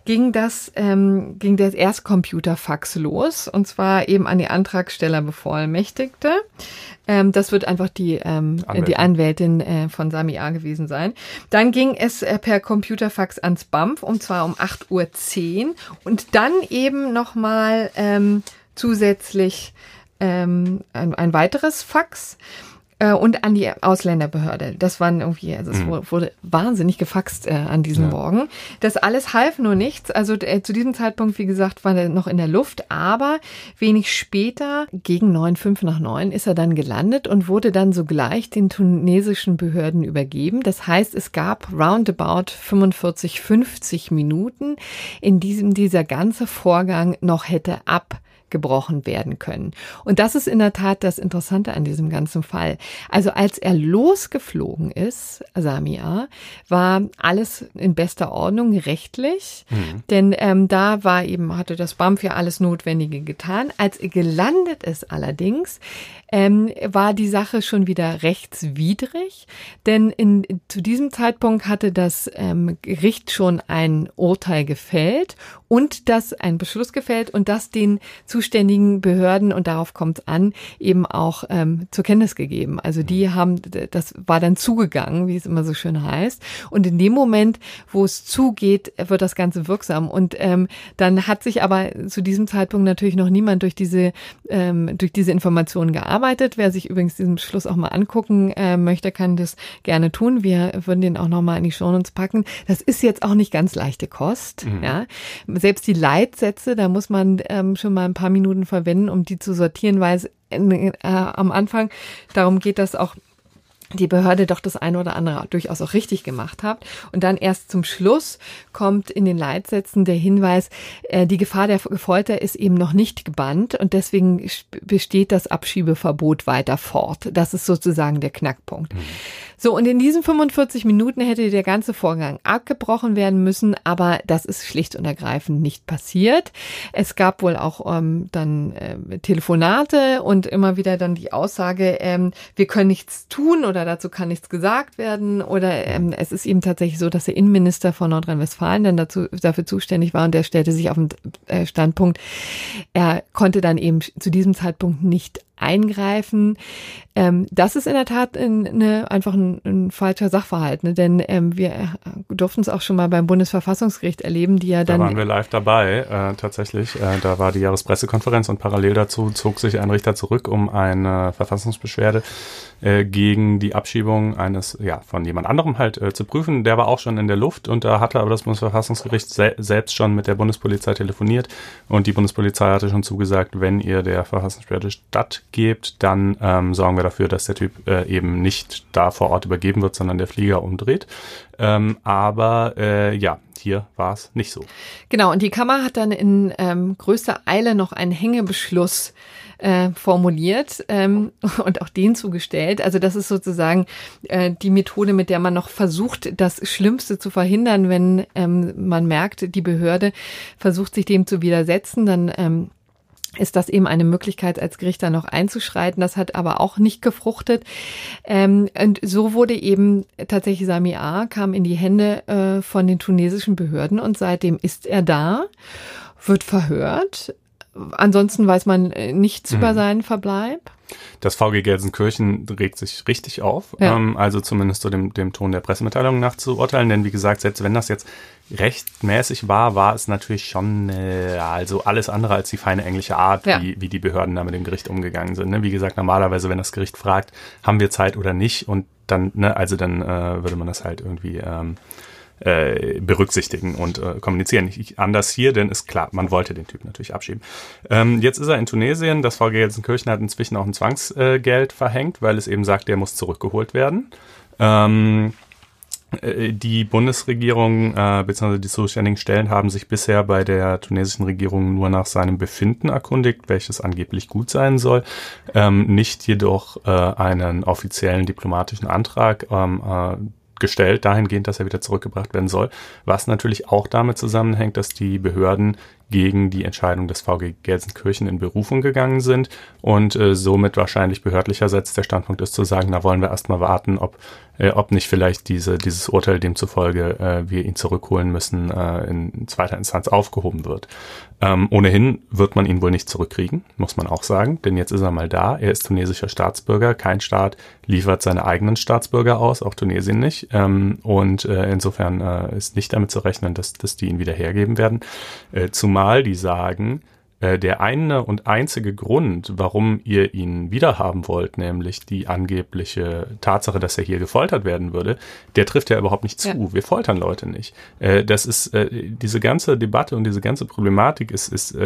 ging das, ähm, ging das Erstcomputerfax los und zwar eben an die Antragsteller Bevollmächtigte. Ähm, das wird einfach die, ähm, Anwältin. die Anwältin äh, von Sami A. gewesen sein. Dann ging es äh, per Computerfax ans BAMF und zwar um 8.10 Uhr und dann eben nochmal ähm, zusätzlich ähm, ein, ein weiteres Fax äh, und an die Ausländerbehörde. Das waren irgendwie, also es wurde, wurde wahnsinnig gefaxt äh, an diesem Ja. Morgen. Das alles half nur nichts. Also äh, zu diesem Zeitpunkt, wie gesagt, war er noch in der Luft, aber wenig später, gegen neun, fünf nach neun, ist er dann gelandet und wurde dann sogleich den tunesischen Behörden übergeben. Das heißt, es gab roundabout 45, 50 Minuten, in diesem dieser ganze Vorgang noch hätte ab gebrochen werden können. Und das ist in der Tat das Interessante an diesem ganzen Fall. Also als er losgeflogen ist, Samia, war alles in bester Ordnung rechtlich, denn ähm, da war eben, hatte das BAMF ja alles Notwendige getan. Als er gelandet ist allerdings, ähm, war die Sache schon wieder rechtswidrig, denn in, zu diesem Zeitpunkt hatte das ähm, Gericht schon ein Urteil gefällt und das ein Beschluss gefällt und das den zuständigen Behörden und darauf kommt es an eben auch ähm, zur Kenntnis gegeben. Also die haben, das war dann zugegangen, wie es immer so schön heißt. Und in dem Moment, wo es zugeht, wird das Ganze wirksam. Und ähm, dann hat sich aber zu diesem Zeitpunkt natürlich noch niemand durch diese ähm, durch diese Informationen gearbeitet. Wer sich übrigens diesen Beschluss auch mal angucken äh, möchte, kann das gerne tun. Wir würden den auch noch mal in die Shownotes packen. Das ist jetzt auch nicht ganz leichte Kost. Ja, selbst die Leitsätze, da muss man ähm, schon mal ein paar Minuten verwenden, um die zu sortieren, weil es äh, am Anfang darum geht, dass auch die Behörde doch das eine oder andere durchaus auch richtig gemacht hat. Und dann erst zum Schluss kommt in den Leitsätzen der Hinweis, äh, die Gefahr der Folter ist eben noch nicht gebannt und deswegen besteht das Abschiebeverbot weiter fort. Das ist sozusagen der Knackpunkt. So, und in diesen 45 Minuten hätte der ganze Vorgang abgebrochen werden müssen, aber das ist schlicht und ergreifend nicht passiert. Es gab wohl auch ähm, dann äh, Telefonate und immer wieder dann die Aussage, ähm, wir können nichts tun oder dazu kann nichts gesagt werden. Oder ähm, es ist eben tatsächlich so, dass der Innenminister von Nordrhein-Westfalen dann dazu, dafür zuständig war und der stellte sich auf den äh, Standpunkt, er konnte dann eben zu diesem Zeitpunkt nicht eingreifen. Ähm, das ist in der Tat ein, eine, einfach ein, ein falscher Sachverhalt, ne? denn ähm, wir äh, durften es auch schon mal beim Bundesverfassungsgericht erleben, die ja Da dann waren wir live dabei, äh, tatsächlich. Äh, da war die Jahrespressekonferenz und parallel dazu zog sich ein Richter zurück, um eine Verfassungsbeschwerde äh, gegen die Abschiebung eines, ja, von jemand anderem halt äh, zu prüfen. Der war auch schon in der Luft und da hatte aber das Bundesverfassungsgericht se selbst schon mit der Bundespolizei telefoniert und die Bundespolizei hatte schon zugesagt, wenn ihr der Verfassungsbeschwerde stattgebt, dann ähm, sorgen wir dafür, dass der Typ äh, eben nicht da vor Ort übergeben wird, sondern der Flieger umdreht. Ähm, aber äh, ja, hier war es nicht so. Genau, und die Kammer hat dann in ähm, größter Eile noch einen Hängebeschluss äh, formuliert ähm, *laughs* und auch den zugestellt. Also das ist sozusagen äh, die Methode, mit der man noch versucht, das Schlimmste zu verhindern, wenn ähm, man merkt, die Behörde versucht sich dem zu widersetzen, dann ähm, ist das eben eine Möglichkeit, als Gericht da noch einzuschreiten. Das hat aber auch nicht gefruchtet. Ähm, und so wurde eben tatsächlich Sami A. kam in die Hände äh, von den tunesischen Behörden und seitdem ist er da, wird verhört. Ansonsten weiß man äh, nichts Mhm. über seinen Verbleib. Das VG Gelsenkirchen regt sich richtig auf, Ja. ähm, also zumindest so dem, dem Ton der Pressemitteilung nach zu urteilen, denn wie gesagt, selbst wenn das jetzt rechtmäßig war, war es natürlich schon äh, also alles andere als die feine englische Art, Ja. wie, wie die Behörden da mit dem Gericht umgegangen sind. Ne? Wie gesagt, normalerweise, wenn das Gericht fragt, haben wir Zeit oder nicht und dann, ne, also dann äh, würde man das halt irgendwie ähm, äh, berücksichtigen und äh, kommunizieren. Ich, ich, anders hier, denn ist klar, man wollte den Typ natürlich abschieben. Ähm, jetzt ist er in Tunesien. Das VG Gelsenkirchen hat inzwischen auch ein Zwangsgeld verhängt, weil es eben sagt, der muss zurückgeholt werden. Ähm, äh, die Bundesregierung äh, bzw. die zuständigen Stellen haben sich bisher bei der tunesischen Regierung nur nach seinem Befinden erkundigt, welches angeblich gut sein soll, ähm, nicht jedoch äh, einen offiziellen diplomatischen Antrag ähm, äh, gestellt, dahingehend, dass er wieder zurückgebracht werden soll, was natürlich auch damit zusammenhängt, dass die Behörden gegen die Entscheidung des VG Gelsenkirchen in Berufung gegangen sind. Und äh, somit wahrscheinlich behördlicherseits der Standpunkt ist zu sagen, na wollen wir erstmal warten, ob, äh, ob nicht vielleicht diese, dieses Urteil demzufolge äh, wir ihn zurückholen müssen, äh, in zweiter Instanz aufgehoben wird. Ähm, ohnehin wird man ihn wohl nicht zurückkriegen, muss man auch sagen, denn jetzt ist er mal da. Er ist tunesischer Staatsbürger. Kein Staat liefert seine eigenen Staatsbürger aus, auch Tunesien nicht. Ähm, und äh, insofern äh, ist nicht damit zu rechnen, dass, dass die ihn wieder hergeben werden. Äh, zumal Zumal die sagen, äh, der eine und einzige Grund, warum ihr ihn wiederhaben wollt, nämlich die angebliche Tatsache, dass er hier gefoltert werden würde, der trifft ja überhaupt nicht zu. Ja. Wir foltern Leute nicht. Äh, das ist äh, diese ganze Debatte und diese ganze Problematik ist, ist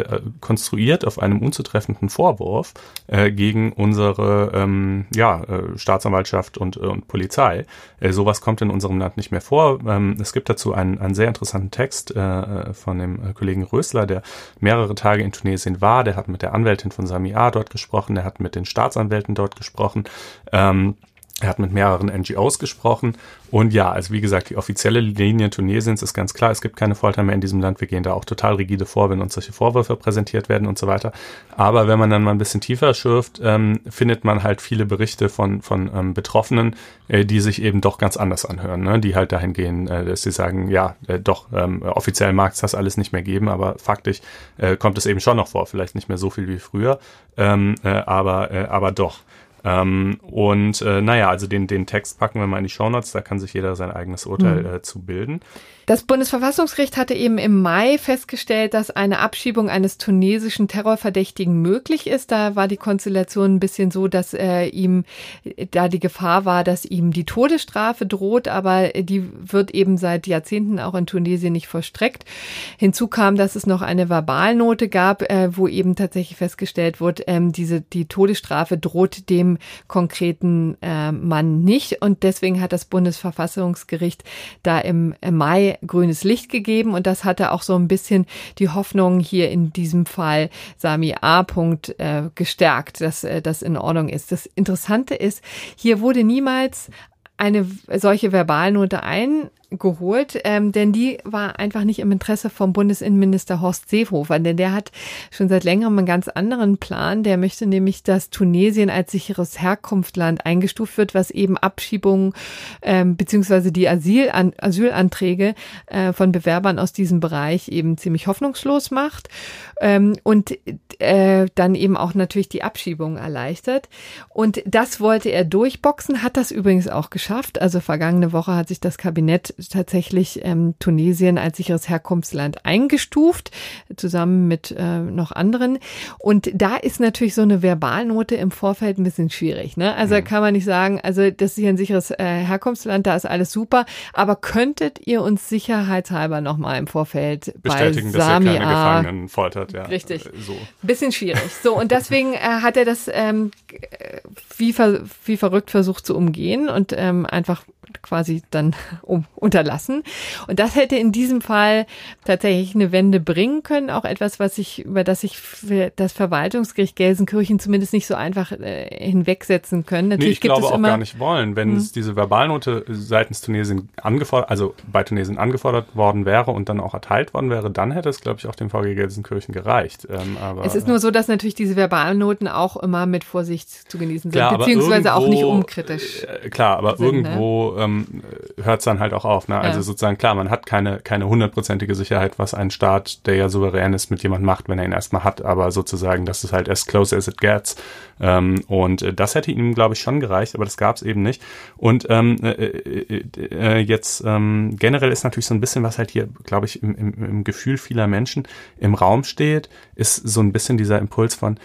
konstruiert auf einem unzutreffenden Vorwurf gegen unsere ähm, ja, Staatsanwaltschaft und, und Polizei. sowas kommt in unserem Land nicht mehr vor. Ähm, es gibt dazu einen, einen sehr interessanten Text von dem Kollegen Rösler, der mehrere Tage in Tunesien war, der hat mit der Anwältin von Sami A. dort gesprochen, der hat mit den Staatsanwälten dort gesprochen. Ähm, er hat mit mehreren NGOs gesprochen. Und ja, also wie gesagt, die offizielle Linie Tunesiens ist ganz klar, es gibt keine Folter mehr in diesem Land. Wir gehen da auch total rigide vor, wenn uns solche Vorwürfe präsentiert werden und so weiter. Aber wenn man dann mal ein bisschen tiefer schürft, ähm, findet man halt viele Berichte von, von ähm, Betroffenen, äh, die sich eben doch ganz anders anhören, ne? die halt dahin gehen, äh, dass sie sagen, ja, äh, doch, ähm, offiziell mag es das alles nicht mehr geben, aber faktisch äh, kommt es eben schon noch vor. Vielleicht nicht mehr so viel wie früher, ähm, äh, aber, äh, aber doch. Ähm, und äh, naja, also den, den Text packen wir mal in die Shownotes, da kann sich jeder sein eigenes Urteil mhm. äh, zu bilden. Das Bundesverfassungsgericht hatte eben im Mai festgestellt, dass eine Abschiebung eines tunesischen Terrorverdächtigen möglich ist. Da war die Konstellation ein bisschen so, dass äh, ihm da die Gefahr war, dass ihm die Todesstrafe droht, aber die wird eben seit Jahrzehnten auch in Tunesien nicht vollstreckt. Hinzu kam, dass es noch eine Verbalnote gab, äh, wo eben tatsächlich festgestellt wird, ähm, diese die Todesstrafe droht dem konkreten äh, Mann nicht und deswegen hat das Bundesverfassungsgericht da im, im Mai grünes Licht gegeben und das hatte auch so ein bisschen die Hoffnung hier in diesem Fall Sami A. Punkt äh, gestärkt, dass äh, das in Ordnung ist. Das Interessante ist, hier wurde niemals eine solche Verbalnote ein geholt, ähm, denn die war einfach nicht im Interesse vom Bundesinnenminister Horst Seehofer, denn der hat schon seit längerem einen ganz anderen Plan. Der möchte nämlich, dass Tunesien als sicheres Herkunftsland eingestuft wird, was eben Abschiebungen ähm, beziehungsweise die Asylan Asylanträge äh, von Bewerbern aus diesem Bereich eben ziemlich hoffnungslos macht ähm, und äh, dann eben auch natürlich die Abschiebung erleichtert. Und das wollte er durchboxen, hat das übrigens auch geschafft. Also vergangene Woche hat sich das Kabinett tatsächlich ähm, Tunesien als sicheres Herkunftsland eingestuft, zusammen mit äh, noch anderen. Und da ist natürlich so eine Verbalnote im Vorfeld ein bisschen schwierig. Ne? Also mhm. kann man nicht sagen, also das ist hier ein sicheres äh, Herkunftsland, da ist alles super, aber könntet ihr uns sicherheitshalber nochmal im Vorfeld bestätigen, bei Samia, dass ihr keine Gefangenen foltert? Ja. Richtig. Äh, so. Bisschen schwierig. So, und deswegen äh, hat er das ähm, wie, ver wie verrückt versucht zu umgehen und ähm, einfach quasi dann *laughs* um, unterlassen. Und das hätte in diesem Fall tatsächlich eine Wende bringen können. Auch etwas, was ich, über das ich das Verwaltungsgericht Gelsenkirchen zumindest nicht so einfach äh, hinwegsetzen können. Natürlich nee, ich glaube auch gar nicht wollen. Wenn mhm. es diese Verbalnote seitens Tunesien angefordert, also bei Tunesien angefordert worden wäre und dann auch erteilt worden wäre, dann hätte es, glaube ich, auch dem VG Gelsenkirchen gereicht. Ähm, aber, es ist nur so, dass natürlich diese Verbalnoten auch immer mit Vorsicht zu genießen sind, klar, beziehungsweise irgendwo, auch nicht unkritisch. Äh, klar, aber sind, ne? irgendwo ne? Ähm, hört es dann halt auch auf. Ne? Also ja. sozusagen, klar, man hat keine keine hundertprozentige Sicherheit, was ein Staat, der ja souverän ist, mit jemand macht, wenn er ihn erstmal hat, aber sozusagen, das ist halt as close as it gets. Ähm, und äh, das hätte ihm, glaube ich, schon gereicht, aber das gab es eben nicht. Und ähm, äh, äh, äh, jetzt ähm, generell ist natürlich so ein bisschen, was halt hier, glaube ich, im, im, im Gefühl vieler Menschen im Raum steht, ist so ein bisschen dieser Impuls von,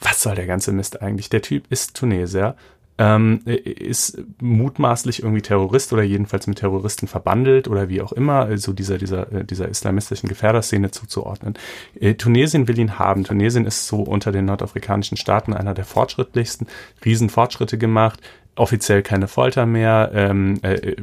was soll der ganze Mist eigentlich? Der Typ ist Tunesier ähm, ist mutmaßlich irgendwie Terrorist oder jedenfalls mit Terroristen verbandelt oder wie auch immer, also dieser, dieser, äh, dieser islamistischen Gefährderszene zuzuordnen. Äh, Tunesien will ihn haben. Tunesien ist so unter den nordafrikanischen Staaten einer der fortschrittlichsten, Riesenfortschritte gemacht, offiziell keine Folter mehr, ähm, äh,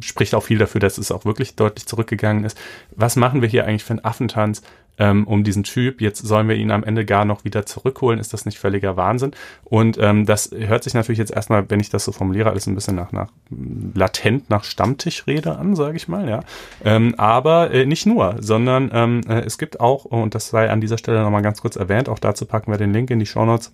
spricht auch viel dafür, dass es auch wirklich deutlich zurückgegangen ist. Was machen wir hier eigentlich für einen Affentanz? Ähm, um diesen Typ. Jetzt sollen wir ihn am Ende gar noch wieder zurückholen. Ist das nicht völliger Wahnsinn? Und ähm, das hört sich natürlich jetzt erstmal, wenn ich das so formuliere, alles ein bisschen nach, nach latent nach Stammtischrede an, sage ich mal, ja. Ähm, aber äh, nicht nur, sondern ähm, äh, es gibt auch, und das sei an dieser Stelle nochmal ganz kurz erwähnt, auch dazu packen wir den Link in die Show Notes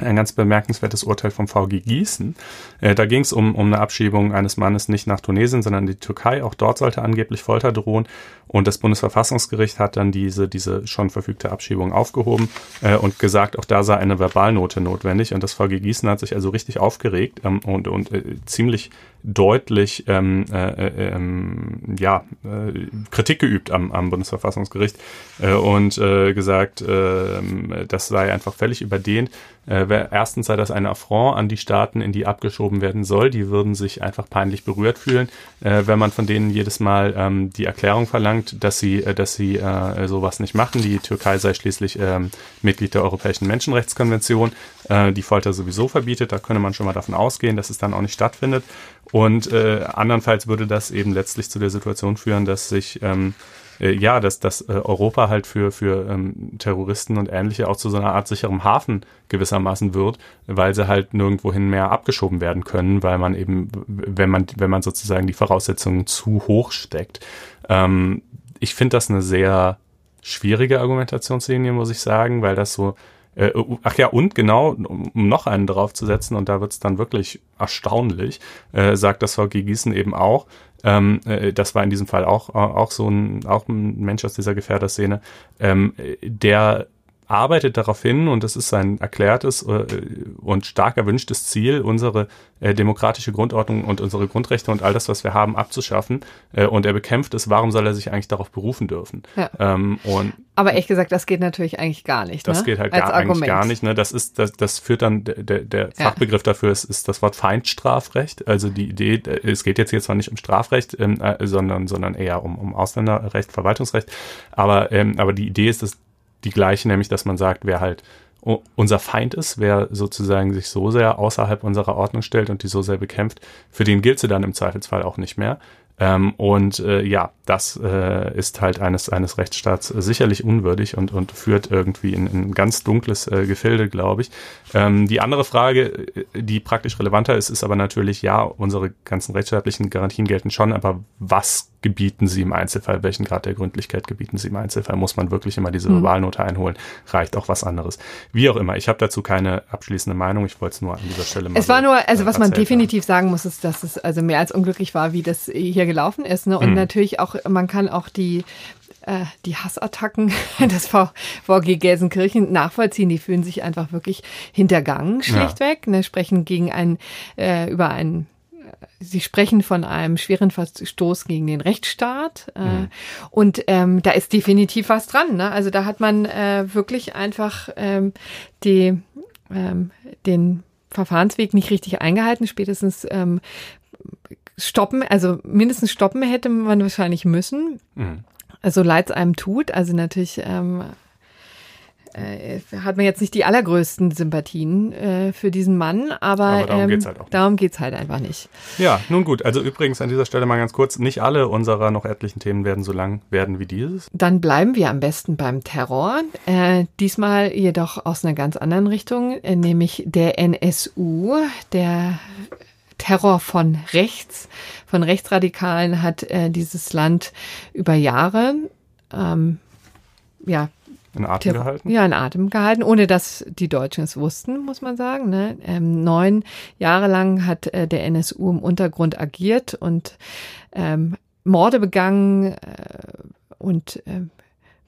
ein ganz bemerkenswertes Urteil vom VG Gießen. Äh, da ging es um, um eine Abschiebung eines Mannes nicht nach Tunesien, sondern in die Türkei. Auch dort sollte angeblich Folter drohen. Und das Bundesverfassungsgericht hat dann diese, diese schon verfügte Abschiebung aufgehoben äh, und gesagt, auch da sei eine Verbalnote notwendig. Und das VG Gießen hat sich also richtig aufgeregt ähm, und, und äh, ziemlich deutlich ähm, äh, äh, ähm, ja, äh, Kritik geübt am, am Bundesverfassungsgericht äh, und äh, gesagt, äh, das sei einfach völlig überdehnt. Äh, erstens sei das ein Affront an die Staaten, in die abgeschoben werden soll. Die würden sich einfach peinlich berührt fühlen, äh, wenn man von denen jedes Mal ähm, die Erklärung verlangt, dass sie, äh, dass sie äh, sowas nicht machen. Die Türkei sei schließlich ähm, Mitglied der Europäischen Menschenrechtskonvention, äh, die Folter sowieso verbietet. Da könne man schon mal davon ausgehen, dass es dann auch nicht stattfindet. Und äh, andernfalls würde das eben letztlich zu der Situation führen, dass sich ähm, äh, ja, dass, dass äh, Europa halt für, für ähm, Terroristen und ähnliche auch zu so einer Art sicherem Hafen gewissermaßen wird, weil sie halt nirgendwohin mehr abgeschoben werden können, weil man eben, wenn man, wenn man sozusagen die Voraussetzungen zu hoch steckt. Ähm, ich finde das eine sehr schwierige Argumentationslinie, muss ich sagen, weil das so äh, ach ja, und genau, um noch einen draufzusetzen, und da wird's dann wirklich erstaunlich, äh, sagt das VG Gießen eben auch, ähm, äh, das war in diesem Fall auch, auch so ein, auch ein Mensch aus dieser Gefährderszene, ähm, der arbeitet darauf hin, und das ist sein erklärtes äh, und stark erwünschtes Ziel, unsere äh, demokratische Grundordnung und unsere Grundrechte und all das, was wir haben, abzuschaffen. Äh, und er bekämpft es. Warum soll er sich eigentlich darauf berufen dürfen? Ja. Ähm, und aber ehrlich gesagt, das geht natürlich eigentlich gar nicht. Das ne? geht halt gar, eigentlich gar nicht. Ne? Das ist, das, das führt dann der, der Fachbegriff ja. dafür ist, ist das Wort Feindstrafrecht. Also die Idee, es geht jetzt hier zwar nicht um Strafrecht, ähm, äh, sondern, sondern eher um, um Ausländerrecht, Verwaltungsrecht. Aber, ähm, aber die Idee ist, dass die gleiche, nämlich dass man sagt, wer halt unser Feind ist, wer sozusagen sich so sehr außerhalb unserer Ordnung stellt und die so sehr bekämpft, für den gilt sie dann im Zweifelsfall auch nicht mehr. Ähm, und äh, ja, das äh, ist halt eines, eines Rechtsstaats sicherlich unwürdig und, und führt irgendwie in, in ein ganz dunkles äh, Gefilde, glaube ich. Ähm, die andere Frage, äh, die praktisch relevanter ist, ist aber natürlich, ja, unsere ganzen rechtsstaatlichen Garantien gelten schon, aber was gebieten sie im Einzelfall? Welchen Grad der Gründlichkeit gebieten sie im Einzelfall? Muss man wirklich immer diese mhm. Wahlnote einholen? Reicht auch was anderes? Wie auch immer, ich habe dazu keine abschließende Meinung. Ich wollte es nur an dieser Stelle mal. Es war nur, also was man definitiv haben. sagen muss, ist, dass es also mehr als unglücklich war, wie das hier gelaufen ist. Ne? Und mhm. natürlich auch, man kann auch die äh, die Hassattacken *laughs* des VG Gelsenkirchen nachvollziehen. Die fühlen sich einfach wirklich hintergangen, schlichtweg. Ja. Ne, sprechen gegen ein, äh, über einen äh, Sie sprechen von einem schweren Verstoß gegen den Rechtsstaat. Äh, mhm. Und ähm, da ist definitiv was dran. Ne? Also da hat man äh, wirklich einfach ähm, die, ähm, den Verfahrensweg nicht richtig eingehalten. Spätestens ähm, stoppen, also mindestens stoppen hätte man wahrscheinlich müssen. Mhm. Also leid es einem tut. Also natürlich ähm, äh, hat man jetzt nicht die allergrößten Sympathien äh, für diesen Mann, aber, aber darum ähm, geht's halt auch. Darum geht's halt einfach nicht. Ja, nun gut. Also übrigens an dieser Stelle mal ganz kurz, nicht alle unserer noch etlichen Themen werden so lang werden wie dieses. Dann bleiben wir am besten beim Terror. Äh, diesmal jedoch aus einer ganz anderen Richtung, äh, nämlich der NSU, der Terror von rechts, von Rechtsradikalen hat äh, dieses Land über Jahre ähm, ja in Atem gehalten? Ja, in Atem gehalten, ohne dass die Deutschen es wussten, muss man sagen. Ne? Ähm, neun Jahre lang hat äh, der NSU im Untergrund agiert und ähm, Morde begangen äh, und äh,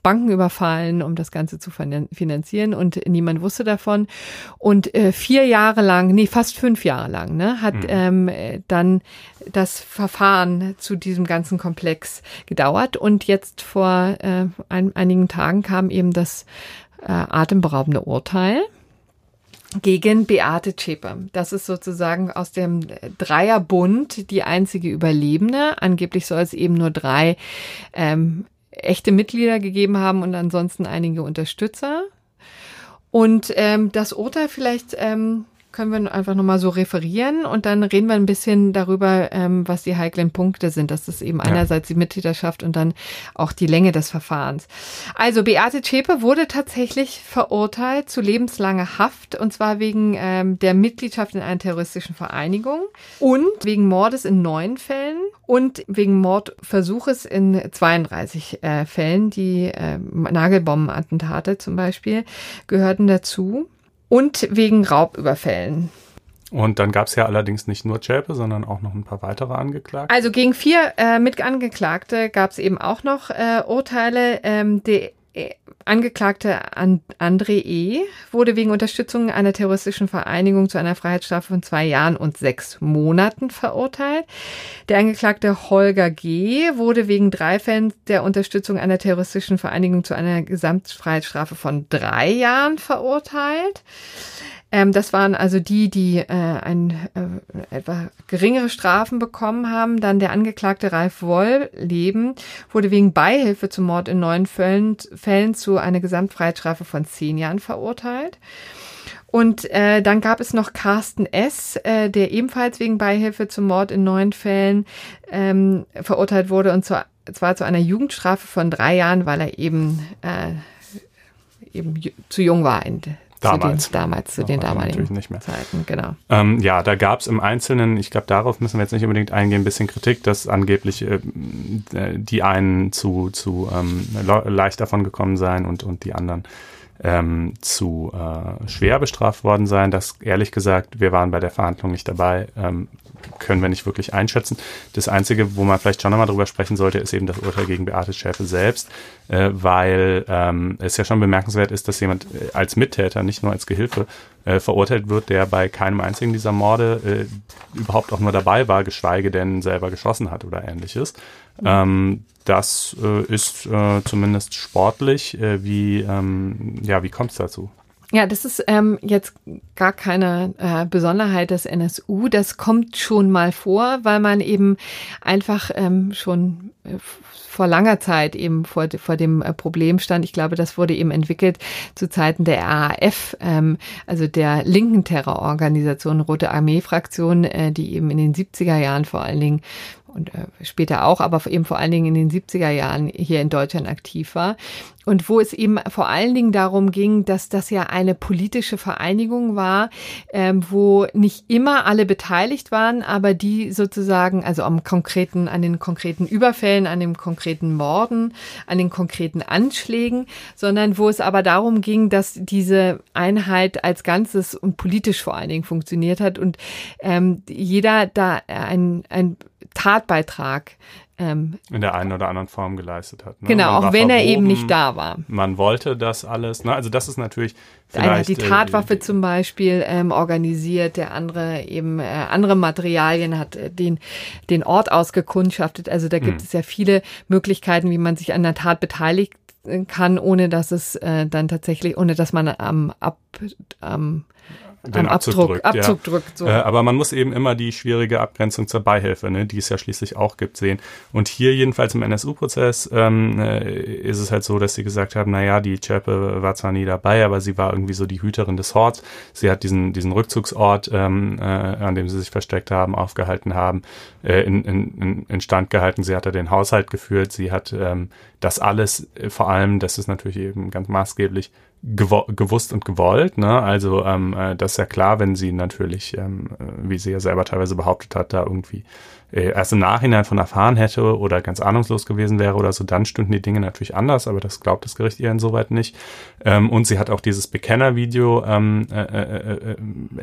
Banken überfallen, um das Ganze zu finanzieren und niemand wusste davon. Und äh, vier Jahre lang, nee, fast fünf Jahre lang, ne, hat mhm. ähm, dann das Verfahren zu diesem ganzen Komplex gedauert. Und jetzt vor äh, ein, einigen Tagen kam eben das äh, atemberaubende Urteil gegen Beate Zschäpe. Das ist sozusagen aus dem Dreierbund die einzige Überlebende. Angeblich soll es eben nur drei ähm, echte Mitglieder gegeben haben und ansonsten einige Unterstützer. Und ähm, das Urteil vielleicht ähm, können wir einfach nochmal so referieren und dann reden wir ein bisschen darüber, ähm, was die heiklen Punkte sind. Das ist eben einerseits die Mittäterschaft und dann auch die Länge des Verfahrens. Also Beate Zschäpe wurde tatsächlich verurteilt zu lebenslanger Haft und zwar wegen ähm, der Mitgliedschaft in einer terroristischen Vereinigung und wegen Mordes in neun Fällen und wegen Mordversuches in 32 äh, Fällen. Die äh, Nagelbombenattentate zum Beispiel gehörten dazu und wegen Raubüberfällen. Und dann gab es ja allerdings nicht nur Zschäpe, sondern auch noch ein paar weitere Angeklagte. Also gegen vier äh, Mitangeklagte gab es eben auch noch äh, Urteile. Ähm, äh, Angeklagte And André E. wurde wegen Unterstützung einer terroristischen Vereinigung zu einer Freiheitsstrafe von zwei Jahren und sechs Monaten verurteilt. Der Angeklagte Holger G. wurde wegen drei Fällen der Unterstützung einer terroristischen Vereinigung zu einer Gesamtfreiheitsstrafe von drei Jahren verurteilt. Ähm, das waren also die, die äh, ein, äh, etwa geringere Strafen bekommen haben. Dann der Angeklagte Ralf Woll-Leben wurde wegen Beihilfe zum Mord in neun Fällen, Fällen zu einer Gesamtfreiheitsstrafe von zehn Jahren verurteilt. Und äh, dann gab es noch Carsten S., äh, der ebenfalls wegen Beihilfe zum Mord in neun Fällen ähm, verurteilt wurde und zwar, zwar zu einer Jugendstrafe von drei Jahren, weil er eben, äh, eben zu jung war in Damals. Zu den, damals, zu den damaligen Zeiten, genau. Ähm, ja, da gab es im Einzelnen, ich glaube, darauf müssen wir jetzt nicht unbedingt eingehen, ein bisschen Kritik, dass angeblich äh, die einen zu, zu ähm, leicht davon gekommen seien und, und die anderen ähm, zu äh, schwer bestraft worden seien. Das ehrlich gesagt, wir waren bei der Verhandlung nicht dabei, ähm, können wir nicht wirklich einschätzen. Das Einzige, wo man vielleicht schon nochmal drüber sprechen sollte, ist eben das Urteil gegen Beate Schäfe selbst, äh, weil ähm, es ja schon bemerkenswert ist, dass jemand äh, als Mittäter, nicht nur als Gehilfe, äh, verurteilt wird, der bei keinem einzigen dieser Morde äh, überhaupt auch nur dabei war, geschweige denn selber geschossen hat oder ähnliches. Mhm. Ähm, das äh, ist äh, zumindest sportlich. Wie ähm, ja, wie kommt es dazu? Ja, das ist ähm, jetzt gar keine äh, Besonderheit des NSU. Das kommt schon mal vor, weil man eben einfach ähm, schon äh, vor langer Zeit eben vor, vor dem äh, Problem stand. Ich glaube, das wurde eben entwickelt zu Zeiten der RAF, ähm, also der linken Terrororganisation Rote Armee-Fraktion, äh, die eben in den 70er Jahren vor allen Dingen und äh, später auch, aber eben vor allen Dingen in den 70er Jahren hier in Deutschland aktiv war. Und wo es eben vor allen Dingen darum ging, dass das ja eine politische Vereinigung war, ähm, wo nicht immer alle beteiligt waren, aber die sozusagen, also am konkreten, an den konkreten Überfällen, an den konkreten Morden, an den konkreten Anschlägen, sondern wo es aber darum ging, dass diese Einheit als Ganzes und politisch vor allen Dingen funktioniert hat. Und ähm, jeder da ein, ein Tatbeitrag ähm, in der einen oder anderen Form geleistet hat. Ne? Genau, auch wenn verboten, er eben nicht da war. Man wollte das alles. Ne? Also das ist natürlich vielleicht. Einer hat die äh, Tatwaffe äh, zum Beispiel ähm, organisiert, der andere eben äh, andere Materialien hat äh, den den Ort ausgekundschaftet. Also da gibt hm. es ja viele Möglichkeiten, wie man sich an der Tat beteiligt kann, ohne dass es äh, dann tatsächlich, ohne dass man am ab am den Abzug, Abzug drückt. Abzug ja. drückt so. äh, aber man muss eben immer die schwierige Abgrenzung zur Beihilfe, ne, die es ja schließlich auch gibt, sehen. Und hier jedenfalls im NSU-Prozess ähm, äh, ist es halt so, dass sie gesagt haben, naja, die Chepe war zwar nie dabei, aber sie war irgendwie so die Hüterin des Horts. Sie hat diesen, diesen Rückzugsort, ähm, äh, an dem sie sich versteckt haben, aufgehalten haben, äh, in, in, in Stand gehalten. Sie hatte den Haushalt geführt. Sie hat ähm, das alles, äh, vor allem, das ist natürlich eben ganz maßgeblich, gewusst und gewollt. Ne? Also ähm, äh, das ist ja klar, wenn sie natürlich, ähm, äh, wie sie ja selber teilweise behauptet hat, da irgendwie äh, erst im Nachhinein von erfahren hätte oder ganz ahnungslos gewesen wäre oder so, dann stünden die Dinge natürlich anders, aber das glaubt das Gericht ihr insoweit nicht. Ähm, und sie hat auch dieses Bekenner-Video ähm, äh, äh, äh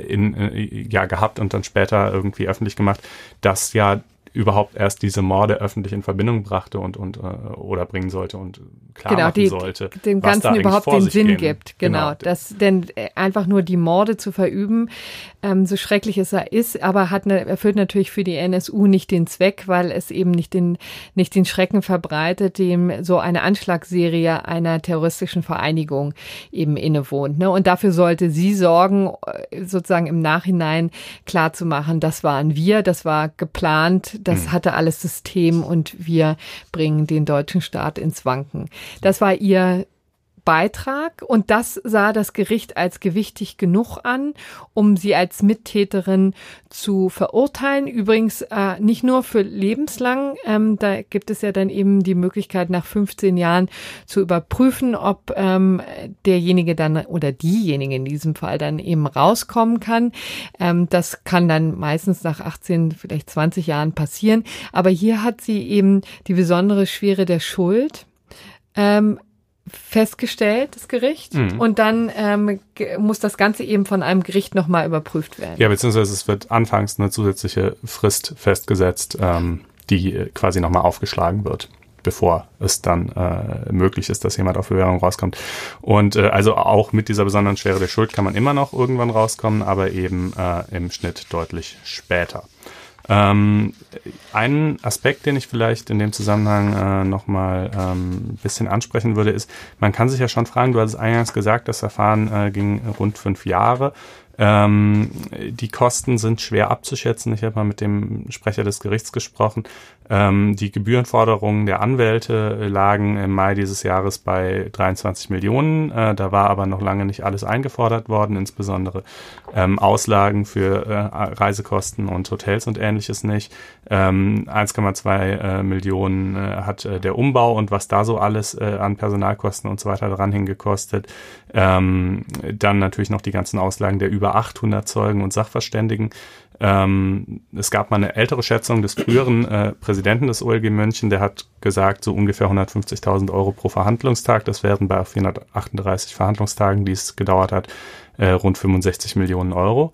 in, äh, ja gehabt und dann später irgendwie öffentlich gemacht, das ja überhaupt erst diese Morde öffentlich in Verbindung brachte und, und äh, oder bringen sollte und klar genau, machen die, sollte. Dem Ganzen überhaupt den Sinn gehen. gibt, genau. genau. Das, denn äh, einfach nur die Morde zu verüben, ähm, so schrecklich es er ist, aber hat ne, erfüllt natürlich für die NSU nicht den Zweck, weil es eben nicht den, nicht den Schrecken verbreitet, dem so eine Anschlagsserie einer terroristischen Vereinigung eben innewohnt. Ne? Und dafür sollte sie sorgen, äh, sozusagen im Nachhinein klar zu machen, das waren wir, das war geplant, das mhm. hatte alles System und wir bringen den deutschen Staat ins Wanken. Das war ihr Beitrag und das sah das Gericht als gewichtig genug an, um sie als Mittäterin zu verurteilen. Übrigens äh, nicht nur für lebenslang, ähm, da gibt es ja dann eben die Möglichkeit nach 15 Jahren zu überprüfen, ob ähm, derjenige dann oder diejenige in diesem Fall dann eben rauskommen kann. Ähm, das kann dann meistens nach 18, vielleicht 20 Jahren passieren. Aber hier hat sie eben die besondere Schwere der Schuld. Ähm, festgestellt, das Gericht. Mhm. Und dann ähm, muss das Ganze eben von einem Gericht nochmal überprüft werden. Ja, beziehungsweise es wird anfangs eine zusätzliche Frist festgesetzt, ähm, die quasi nochmal aufgeschlagen wird bevor es dann äh, möglich ist, dass jemand auf Bewährung rauskommt. Und äh, also auch mit dieser besonderen Schwere der Schuld kann man immer noch irgendwann rauskommen, aber eben äh, im Schnitt deutlich später. Ähm, ein Aspekt, den ich vielleicht in dem Zusammenhang äh, nochmal ähm, ein bisschen ansprechen würde, ist, man kann sich ja schon fragen, du hast es eingangs gesagt, das Verfahren äh, ging rund fünf Jahre. Ähm, die Kosten sind schwer abzuschätzen. Ich habe mal mit dem Sprecher des Gerichts gesprochen. Ähm, die Gebührenforderungen der Anwälte lagen im Mai dieses Jahres bei 23 Millionen. Äh, da war aber noch lange nicht alles eingefordert worden, insbesondere ähm, Auslagen für äh, Reisekosten und Hotels und ähnliches nicht. 1,2 ähm, äh, Millionen äh, hat äh, der Umbau und was da so alles äh, an Personalkosten und so weiter dran hingekostet. Ähm, dann natürlich noch die ganzen Auslagen der über 800 Zeugen und Sachverständigen. Ähm, es gab mal eine ältere Schätzung des früheren äh, Präsidenten des OLG München, der hat gesagt, so ungefähr 150.000 Euro pro Verhandlungstag. Das wären bei 438 Verhandlungstagen, die es gedauert hat, äh, rund 65 Millionen Euro.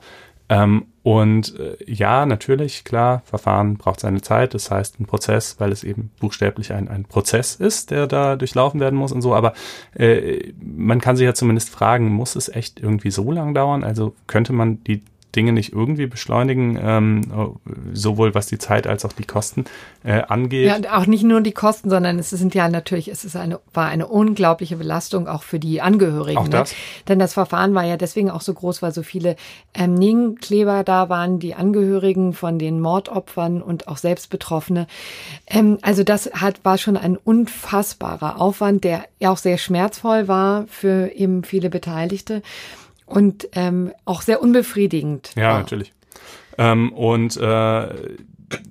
Ähm, und äh, ja, natürlich, klar, Verfahren braucht seine Zeit. Das heißt, ein Prozess, weil es eben buchstäblich ein, ein Prozess ist, der da durchlaufen werden muss und so. Aber äh, man kann sich ja zumindest fragen, muss es echt irgendwie so lang dauern? Also könnte man die Dinge nicht irgendwie beschleunigen, ähm, sowohl was die Zeit als auch die Kosten äh, angeht. Ja, und auch nicht nur die Kosten, sondern es sind ja natürlich, es ist eine, war eine unglaubliche Belastung auch für die Angehörigen. Auch ne? das? Ne? Denn das Verfahren war ja deswegen auch so groß, weil so viele ähm, Nebenkleber da waren, die Angehörigen von den Mordopfern und auch Selbstbetroffene. Ähm, also das hat, war schon ein unfassbarer Aufwand, der ja auch sehr schmerzvoll war für eben viele Beteiligte und ähm, auch sehr unbefriedigend. Ja, war. natürlich. Ähm, und äh,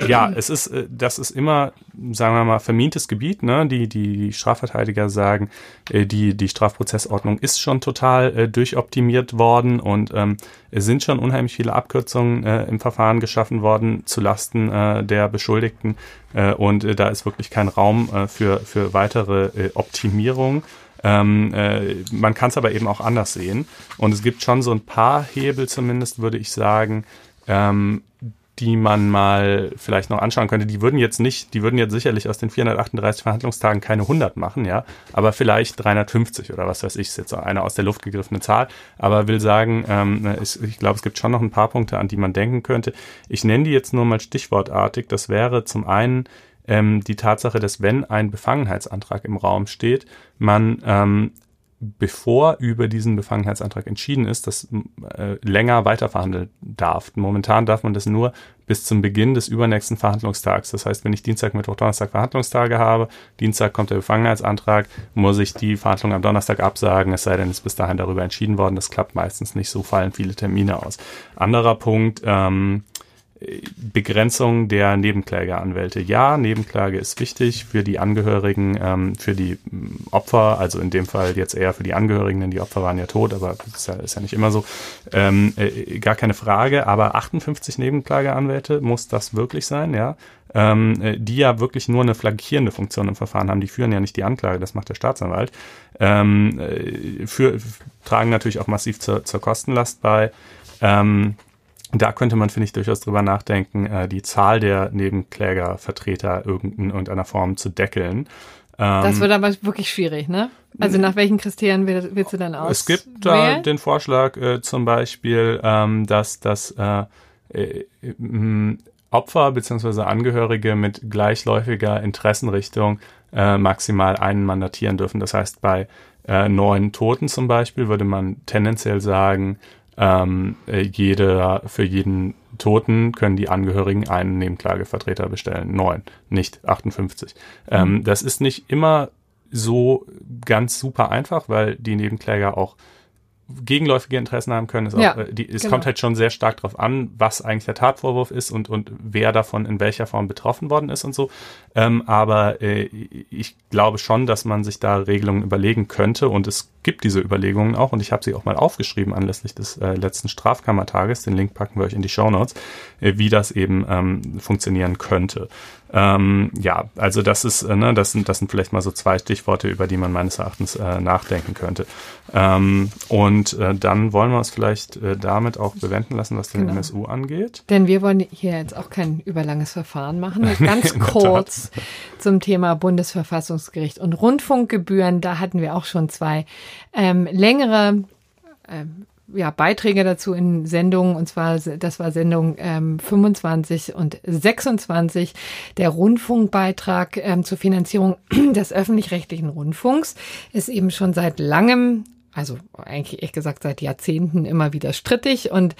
ja, es ist, äh, das ist immer, sagen wir mal, vermintes Gebiet. Ne? Die, die Strafverteidiger sagen, äh, die, die Strafprozessordnung ist schon total äh, durchoptimiert worden und ähm, es sind schon unheimlich viele Abkürzungen äh, im Verfahren geschaffen worden zu Lasten äh, der Beschuldigten äh, und äh, da ist wirklich kein Raum äh, für, für weitere äh, Optimierung. Ähm, äh, man kann es aber eben auch anders sehen. Und es gibt schon so ein paar Hebel zumindest, würde ich sagen, ähm, die man mal vielleicht noch anschauen könnte. Die würden jetzt nicht, die würden jetzt sicherlich aus den 438 Verhandlungstagen keine 100 machen, ja, aber vielleicht 350 oder was weiß ich, ist jetzt eine aus der Luft gegriffene Zahl. Aber will sagen, ähm, ich, ich glaube, es gibt schon noch ein paar Punkte, an die man denken könnte. Ich nenne die jetzt nur mal stichwortartig. Das wäre zum einen ähm, die Tatsache, dass wenn ein Befangenheitsantrag im Raum steht, man ähm, bevor über diesen Befangenheitsantrag entschieden ist, das äh, länger weiterverhandeln darf. Momentan darf man das nur bis zum Beginn des übernächsten Verhandlungstags. Das heißt, wenn ich Dienstag, Mittwoch, Donnerstag Verhandlungstage habe, Dienstag kommt der Befangenheitsantrag, muss ich die Verhandlung am Donnerstag absagen, es sei denn, es ist bis dahin darüber entschieden worden. Das klappt meistens nicht, so fallen viele Termine aus. Anderer Punkt, ähm, Begrenzung der Nebenklägeranwälte. Ja, Nebenklage ist wichtig für die Angehörigen, ähm, für die mm, Opfer, also in dem Fall jetzt eher für die Angehörigen, denn die Opfer waren ja tot, aber ist ja, ist ja nicht immer so. Ähm, äh, gar keine Frage, aber 58 Nebenklageanwälte muss das wirklich sein, ja. Ähm, äh, die ja wirklich nur eine flankierende Funktion im Verfahren haben. Die führen ja nicht die Anklage, das macht der Staatsanwalt. Ähm, äh, für, tragen natürlich auch massiv zur, zur Kostenlast bei. Ähm, da könnte man, finde ich, durchaus drüber nachdenken, äh, die Zahl der Nebenklägervertreter in irgendeiner Form zu deckeln. Ähm, das wird aber wirklich schwierig, ne? Also nach welchen Kriterien willst du dann aus? Es gibt da den Vorschlag äh, zum Beispiel, ähm, dass das äh, äh, Opfer bzw. Angehörige mit gleichläufiger Interessenrichtung äh, maximal einen mandatieren dürfen. Das heißt, bei äh, neun Toten zum Beispiel würde man tendenziell sagen, ähm, äh, jede, für jeden Toten können die Angehörigen einen Nebenklagevertreter bestellen. Neun, nicht 58. Ähm, mhm. das ist nicht immer so ganz super einfach, weil die Nebenkläger auch gegenläufige Interessen haben können. Auch, ja, äh, die, es genau. kommt halt schon sehr stark darauf an, was eigentlich der Tatvorwurf ist und, und wer davon in welcher Form betroffen worden ist und so. Ähm, aber äh, ich glaube schon, dass man sich da Regelungen überlegen könnte und es gibt diese Überlegungen auch und ich habe sie auch mal aufgeschrieben anlässlich des äh, letzten Strafkammertages. Den Link packen wir euch in die Show Notes, äh, wie das eben ähm, funktionieren könnte. Ähm, ja, also das ist, äh, ne, das sind, das sind vielleicht mal so zwei Stichworte, über die man meines Erachtens äh, nachdenken könnte. Ähm, und äh, dann wollen wir es vielleicht äh, damit auch bewenden lassen, was den genau. NSU angeht. Denn wir wollen hier jetzt auch kein überlanges Verfahren machen. *laughs* Ganz kurz zum Thema Bundesverfassungsgericht und Rundfunkgebühren. Da hatten wir auch schon zwei ähm, längere ähm, ja, Beiträge dazu in Sendungen, und zwar, das war Sendung ähm, 25 und 26, der Rundfunkbeitrag ähm, zur Finanzierung des öffentlich-rechtlichen Rundfunks ist eben schon seit langem also eigentlich echt gesagt seit Jahrzehnten immer wieder strittig. Und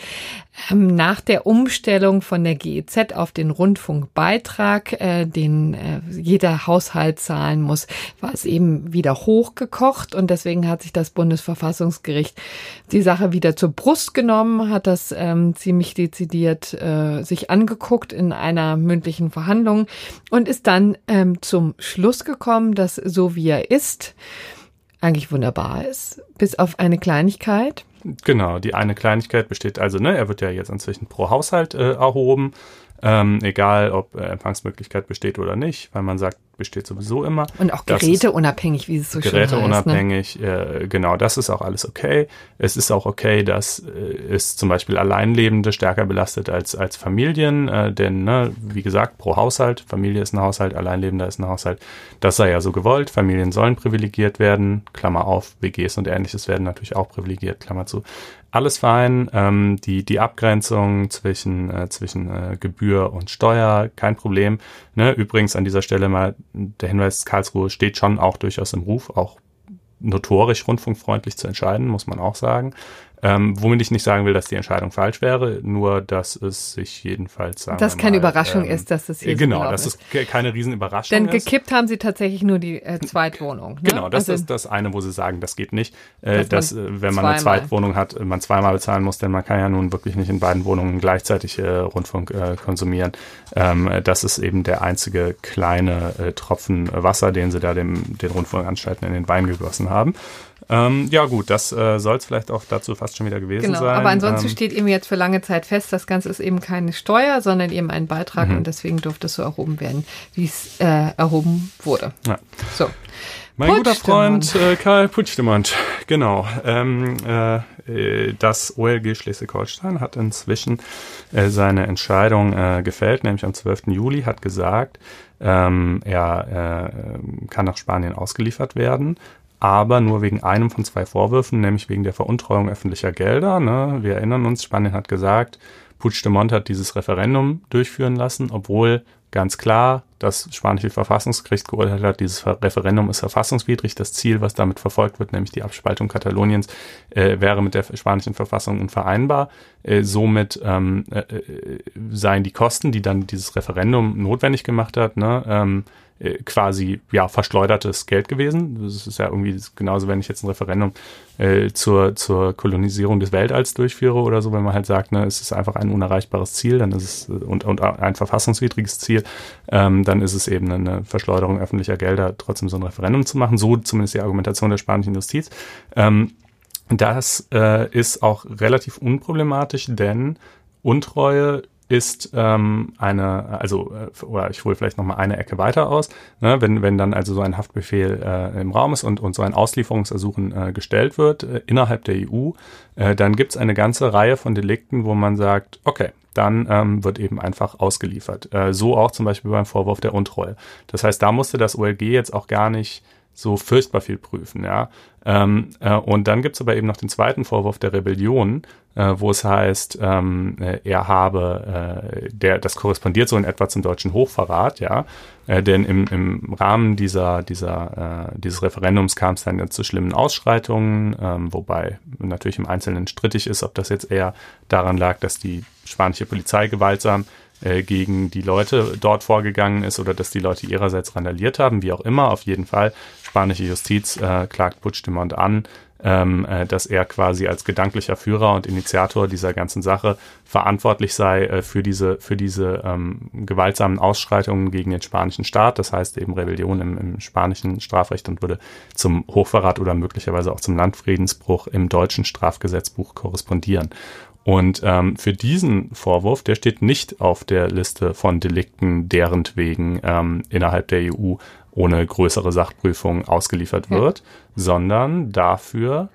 ähm, nach der Umstellung von der GEZ auf den Rundfunkbeitrag, äh, den äh, jeder Haushalt zahlen muss, war es eben wieder hochgekocht. Und deswegen hat sich das Bundesverfassungsgericht die Sache wieder zur Brust genommen, hat das ähm, ziemlich dezidiert äh, sich angeguckt in einer mündlichen Verhandlung und ist dann ähm, zum Schluss gekommen, dass so wie er ist, eigentlich wunderbar ist, bis auf eine Kleinigkeit. Genau, die eine Kleinigkeit besteht also, ne, er wird ja jetzt inzwischen pro Haushalt äh, erhoben, ähm, egal ob äh, Empfangsmöglichkeit besteht oder nicht, weil man sagt, besteht sowieso immer. Und auch geräteunabhängig, wie es so schön heißt. Geräteunabhängig, ne? äh, genau, das ist auch alles okay. Es ist auch okay, dass äh, es zum Beispiel Alleinlebende stärker belastet als, als Familien, äh, denn, ne, wie gesagt, pro Haushalt, Familie ist ein Haushalt, Alleinlebender ist ein Haushalt, das sei ja so gewollt. Familien sollen privilegiert werden, Klammer auf, WGs und ähnliches werden natürlich auch privilegiert, Klammer zu alles fein. Ähm, die, die Abgrenzung zwischen, äh, zwischen äh, Gebühr und Steuer, kein Problem. Ne? Übrigens an dieser Stelle mal der Hinweis, Karlsruhe steht schon auch durchaus im Ruf, auch notorisch rundfunkfreundlich zu entscheiden, muss man auch sagen. Ähm, womit ich nicht sagen will, dass die Entscheidung falsch wäre, nur dass es sich jedenfalls sagen Dass keine mal, Überraschung ähm, ist, dass es hier Genau, so dass ist. es keine Riesenüberraschung Denn gekippt haben sie tatsächlich nur die äh, Zweitwohnung. Ne? Genau, das also, ist das eine, wo sie sagen, das geht nicht. Äh, dass, dass wenn man eine Zweitwohnung hat, man zweimal bezahlen muss, denn man kann ja nun wirklich nicht in beiden Wohnungen gleichzeitig äh, Rundfunk äh, konsumieren. Ähm, das ist eben der einzige kleine äh, Tropfen Wasser, den sie da dem, den Rundfunkanstalten in den Wein gegossen haben. Ähm, ja gut, das äh, soll es vielleicht auch dazu fast schon wieder gewesen genau, sein. Aber ansonsten ähm, steht eben jetzt für lange Zeit fest, das Ganze ist eben keine Steuer, sondern eben ein Beitrag mhm. und deswegen durfte es so erhoben werden, wie es äh, erhoben wurde. Ja. So. Mein guter Freund äh, Karl Puigdemont, *laughs* genau. Ähm, äh, äh das OLG Schleswig-Holstein hat inzwischen äh, seine Entscheidung äh, gefällt, nämlich am 12. Juli, hat gesagt, ähm, er äh, kann nach Spanien ausgeliefert werden aber nur wegen einem von zwei Vorwürfen, nämlich wegen der Veruntreuung öffentlicher Gelder. Ne? Wir erinnern uns, Spanien hat gesagt, Puigdemont hat dieses Referendum durchführen lassen, obwohl ganz klar das spanische Verfassungsgericht geurteilt hat, dieses Referendum ist verfassungswidrig. Das Ziel, was damit verfolgt wird, nämlich die Abspaltung Kataloniens, äh, wäre mit der spanischen Verfassung unvereinbar. Äh, somit ähm, äh, äh seien die Kosten, die dann dieses Referendum notwendig gemacht hat, ne, ähm, äh, quasi ja verschleudertes Geld gewesen. Das ist ja irgendwie genauso, wenn ich jetzt ein Referendum äh, zur, zur Kolonisierung des Weltalls durchführe oder so, wenn man halt sagt, ne, es ist einfach ein unerreichbares Ziel, dann ist es und, und ein verfassungswidriges Ziel, ähm, dann ist es eben eine Verschleuderung öffentlicher Gelder, trotzdem so ein Referendum zu machen. So zumindest die Argumentation der spanischen Justiz. Ähm, das äh, ist auch relativ unproblematisch, denn Untreue ist ähm, eine, also, äh, oder ich hole vielleicht nochmal eine Ecke weiter aus, ne, wenn, wenn dann also so ein Haftbefehl äh, im Raum ist und, und so ein Auslieferungsersuchen äh, gestellt wird äh, innerhalb der EU, äh, dann gibt's eine ganze Reihe von Delikten, wo man sagt, okay, dann ähm, wird eben einfach ausgeliefert. Äh, so auch zum Beispiel beim Vorwurf der Untreue. Das heißt, da musste das OLG jetzt auch gar nicht so furchtbar viel prüfen, ja. Ähm, äh, und dann gibt's aber eben noch den zweiten Vorwurf der Rebellion, äh, wo es heißt, ähm, äh, er habe, äh, der, das korrespondiert so in etwa zum deutschen Hochverrat, ja. Äh, denn im, im Rahmen dieser, dieser, äh, dieses Referendums kam es dann zu schlimmen Ausschreitungen, ähm, wobei natürlich im Einzelnen strittig ist, ob das jetzt eher daran lag, dass die spanische Polizei gewaltsam äh, gegen die Leute dort vorgegangen ist oder dass die Leute ihrerseits randaliert haben, wie auch immer. Auf jeden Fall, spanische Justiz äh, klagt Puigdemont an, ähm, äh, dass er quasi als gedanklicher Führer und Initiator dieser ganzen Sache verantwortlich sei äh, für diese, für diese ähm, gewaltsamen Ausschreitungen gegen den spanischen Staat, das heißt eben Rebellion im, im spanischen Strafrecht und würde zum Hochverrat oder möglicherweise auch zum Landfriedensbruch im deutschen Strafgesetzbuch korrespondieren. Und ähm, für diesen Vorwurf, der steht nicht auf der Liste von Delikten, deren wegen ähm, innerhalb der EU ohne größere Sachprüfung ausgeliefert wird, ja. sondern dafür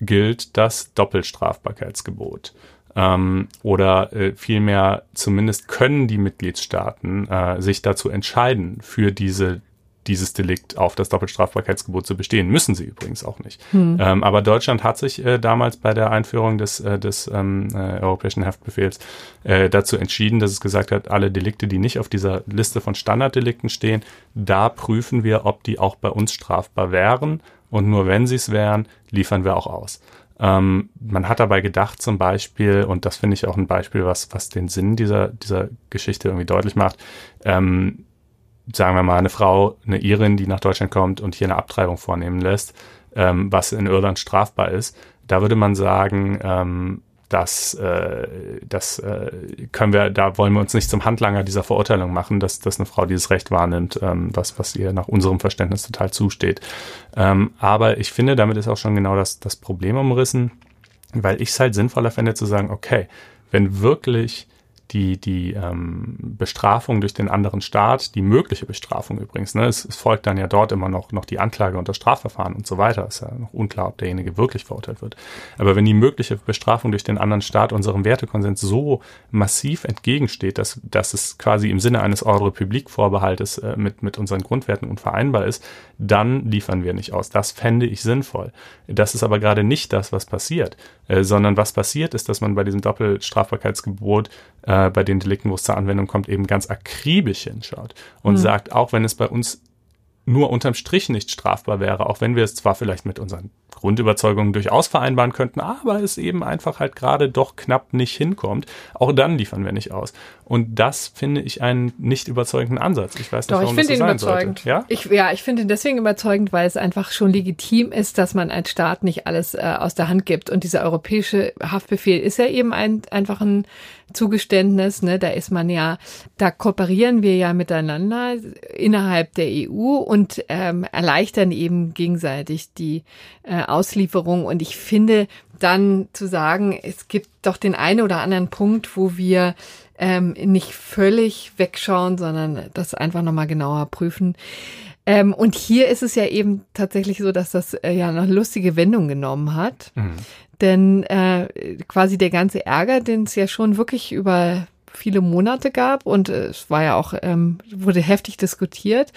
gilt das Doppelstrafbarkeitsgebot. Ähm, oder äh, vielmehr zumindest können die Mitgliedstaaten äh, sich dazu entscheiden, für diese dieses Delikt auf das Doppelstrafbarkeitsgebot zu bestehen. Müssen sie übrigens auch nicht. Hm. Ähm, aber Deutschland hat sich äh, damals bei der Einführung des, äh, des ähm, äh, europäischen Haftbefehls äh, dazu entschieden, dass es gesagt hat, alle Delikte, die nicht auf dieser Liste von Standarddelikten stehen, da prüfen wir, ob die auch bei uns strafbar wären. Und nur wenn sie es wären, liefern wir auch aus. Ähm, man hat dabei gedacht zum Beispiel, und das finde ich auch ein Beispiel, was, was den Sinn dieser, dieser Geschichte irgendwie deutlich macht, ähm, sagen wir mal, eine Frau, eine Irin, die nach Deutschland kommt und hier eine Abtreibung vornehmen lässt, ähm, was in Irland strafbar ist, da würde man sagen, ähm, das, äh, das äh, können wir, da wollen wir uns nicht zum Handlanger dieser Verurteilung machen, dass, dass eine Frau dieses Recht wahrnimmt, ähm, was, was ihr nach unserem Verständnis total zusteht. Ähm, aber ich finde, damit ist auch schon genau das, das Problem umrissen, weil ich es halt sinnvoller fände zu sagen, okay, wenn wirklich die, die ähm, Bestrafung durch den anderen Staat, die mögliche Bestrafung übrigens, ne, es, es, folgt dann ja dort immer noch, noch die Anklage und das Strafverfahren und so weiter. Ist ja noch unklar, ob derjenige wirklich verurteilt wird. Aber wenn die mögliche Bestrafung durch den anderen Staat unserem Wertekonsens so massiv entgegensteht, dass, dass es quasi im Sinne eines Ordre Public Vorbehaltes äh, mit, mit unseren Grundwerten unvereinbar ist, dann liefern wir nicht aus. Das fände ich sinnvoll. Das ist aber gerade nicht das, was passiert, äh, sondern was passiert ist, dass man bei diesem Doppelstrafbarkeitsgebot äh, bei den Delikten, wo es zur Anwendung kommt, eben ganz akribisch hinschaut und mhm. sagt, auch wenn es bei uns nur unterm Strich nicht strafbar wäre, auch wenn wir es zwar vielleicht mit unseren Grundüberzeugungen durchaus vereinbaren könnten, aber es eben einfach halt gerade doch knapp nicht hinkommt, auch dann liefern wir nicht aus. Und das finde ich einen nicht überzeugenden Ansatz. Ich weiß nicht, Doch, warum ich finde ihn überzeugend. Sollte. Ja? Ich, ja, ich finde ihn deswegen überzeugend, weil es einfach schon legitim ist, dass man als Staat nicht alles äh, aus der Hand gibt. Und dieser europäische Haftbefehl ist ja eben ein, einfach ein Zugeständnis, ne, da ist man ja, da kooperieren wir ja miteinander innerhalb der EU und ähm, erleichtern eben gegenseitig die äh, Auslieferung. Und ich finde dann zu sagen, es gibt doch den einen oder anderen Punkt, wo wir ähm, nicht völlig wegschauen, sondern das einfach nochmal genauer prüfen. Ähm, und hier ist es ja eben tatsächlich so, dass das äh, ja eine lustige Wendung genommen hat. Mhm. Denn äh, quasi der ganze Ärger, den es ja schon wirklich über viele Monate gab und äh, es war ja auch, ähm, wurde heftig diskutiert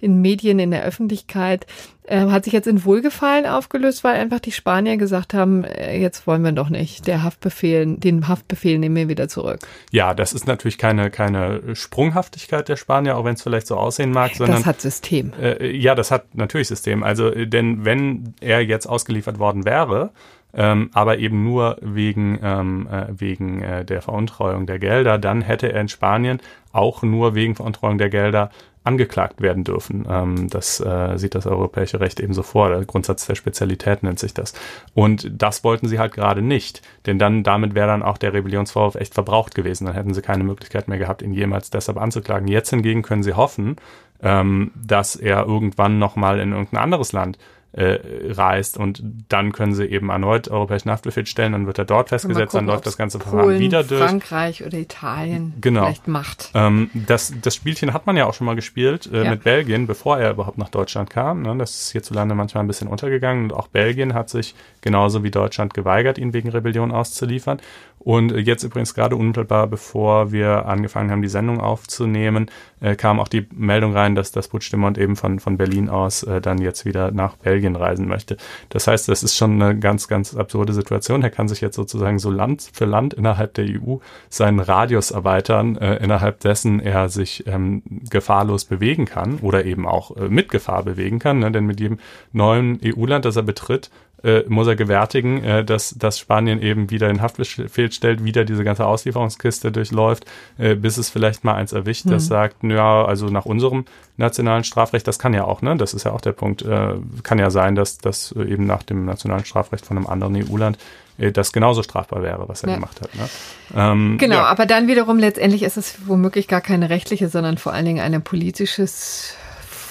in Medien, in der Öffentlichkeit, äh, hat sich jetzt in Wohlgefallen aufgelöst, weil einfach die Spanier gesagt haben, äh, jetzt wollen wir doch nicht, der Haftbefehl, den Haftbefehl nehmen wir wieder zurück. Ja, das ist natürlich keine, keine Sprunghaftigkeit der Spanier, auch wenn es vielleicht so aussehen mag, sondern. Das hat System. Äh, ja, das hat natürlich System. Also, denn wenn er jetzt ausgeliefert worden wäre, ähm, aber eben nur wegen, ähm, äh, wegen äh, der Veruntreuung der Gelder, dann hätte er in Spanien auch nur wegen Veruntreuung der Gelder angeklagt werden dürfen. Ähm, das äh, sieht das europäische Recht ebenso vor. Der Grundsatz der Spezialität nennt sich das. Und das wollten sie halt gerade nicht, denn dann damit wäre dann auch der Rebellionsvorwurf echt verbraucht gewesen. Dann hätten sie keine Möglichkeit mehr gehabt, ihn jemals deshalb anzuklagen. Jetzt hingegen können sie hoffen, ähm, dass er irgendwann nochmal in irgendein anderes Land äh, reist und dann können sie eben erneut europäischen Haftbefehl stellen, dann wird er dort festgesetzt, gucken, dann läuft das ganze Verfahren Polen, wieder durch. Frankreich oder Italien genau. vielleicht macht. Ähm, das, das Spielchen hat man ja auch schon mal gespielt äh, ja. mit Belgien, bevor er überhaupt nach Deutschland kam. Ne? Das ist hierzulande manchmal ein bisschen untergegangen und auch Belgien hat sich genauso wie Deutschland geweigert, ihn wegen Rebellion auszuliefern. Und jetzt übrigens gerade unmittelbar bevor wir angefangen haben, die Sendung aufzunehmen, äh, kam auch die Meldung rein, dass das Puigdemont eben von, von Berlin aus äh, dann jetzt wieder nach Belgien reisen möchte. Das heißt, das ist schon eine ganz, ganz absurde Situation. Er kann sich jetzt sozusagen so Land für Land innerhalb der EU seinen Radius erweitern, äh, innerhalb dessen er sich ähm, gefahrlos bewegen kann oder eben auch äh, mit Gefahr bewegen kann. Ne? Denn mit jedem neuen EU-Land, das er betritt, äh, muss er gewärtigen, äh, dass, dass Spanien eben wieder in Haftbefehl stellt, wieder diese ganze Auslieferungskiste durchläuft, äh, bis es vielleicht mal eins erwischt, das mhm. sagt, ja, also nach unserem nationalen Strafrecht, das kann ja auch, ne? Das ist ja auch der Punkt, äh, kann ja sein, dass das eben nach dem nationalen Strafrecht von einem anderen EU-Land äh, das genauso strafbar wäre, was er ja. gemacht hat. Ne? Ähm, genau, ja. aber dann wiederum letztendlich ist es womöglich gar keine rechtliche, sondern vor allen Dingen eine politisches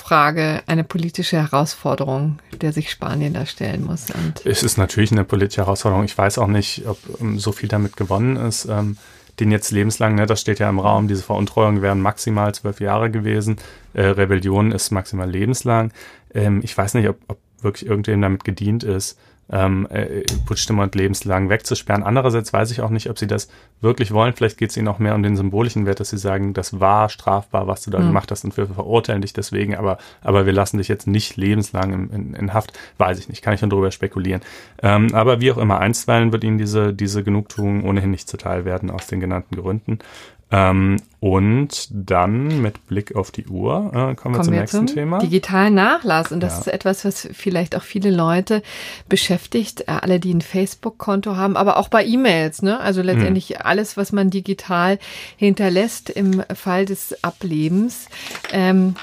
Frage, eine politische Herausforderung, der sich Spanien da stellen muss. Und es ist natürlich eine politische Herausforderung. Ich weiß auch nicht, ob um, so viel damit gewonnen ist. Ähm, den jetzt lebenslang, ne, das steht ja im Raum, diese Veruntreuungen wären maximal zwölf Jahre gewesen. Äh, Rebellion ist maximal lebenslang. Ähm, ich weiß nicht, ob, ob wirklich irgendwem damit gedient ist ähm, äh, Puigdemont lebenslang wegzusperren. Andererseits weiß ich auch nicht, ob sie das wirklich wollen. Vielleicht geht es ihnen auch mehr um den symbolischen Wert, dass sie sagen, das war strafbar, was du da mhm. gemacht hast und wir verurteilen dich deswegen, aber, aber wir lassen dich jetzt nicht lebenslang in, in, in Haft. Weiß ich nicht, kann ich schon drüber spekulieren. Ähm, aber wie auch immer, einstweilen wird ihnen diese, diese Genugtuung ohnehin nicht zuteil werden aus den genannten Gründen. Ähm, und dann mit Blick auf die Uhr äh, kommen, kommen wir zum wir nächsten zum Thema. Digitalen Nachlass. Und das ja. ist etwas, was vielleicht auch viele Leute beschäftigt. Äh, alle, die ein Facebook-Konto haben, aber auch bei E-Mails. Ne? Also letztendlich mhm. alles, was man digital hinterlässt im Fall des Ablebens. Ähm,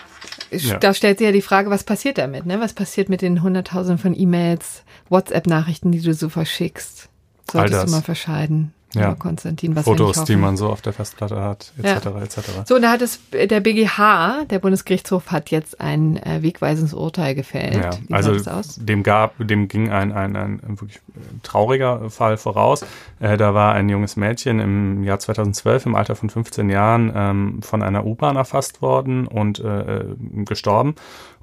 ja. Da stellt sich ja die Frage, was passiert damit? Ne? Was passiert mit den Hunderttausenden von E-Mails, WhatsApp-Nachrichten, die du so verschickst? Solltest du mal verscheiden ja. Konstantin, was Fotos, die man so auf der Festplatte hat, etc. Ja. etc. So, und da hat es der BGH, der Bundesgerichtshof, hat jetzt ein äh, wegweisendes Urteil gefällt. Ja, Wie also dem gab, dem ging ein, ein, ein, wirklich trauriger Fall voraus. Äh, da war ein junges Mädchen im Jahr 2012 im Alter von 15 Jahren ähm, von einer U-Bahn erfasst worden und äh, äh gestorben.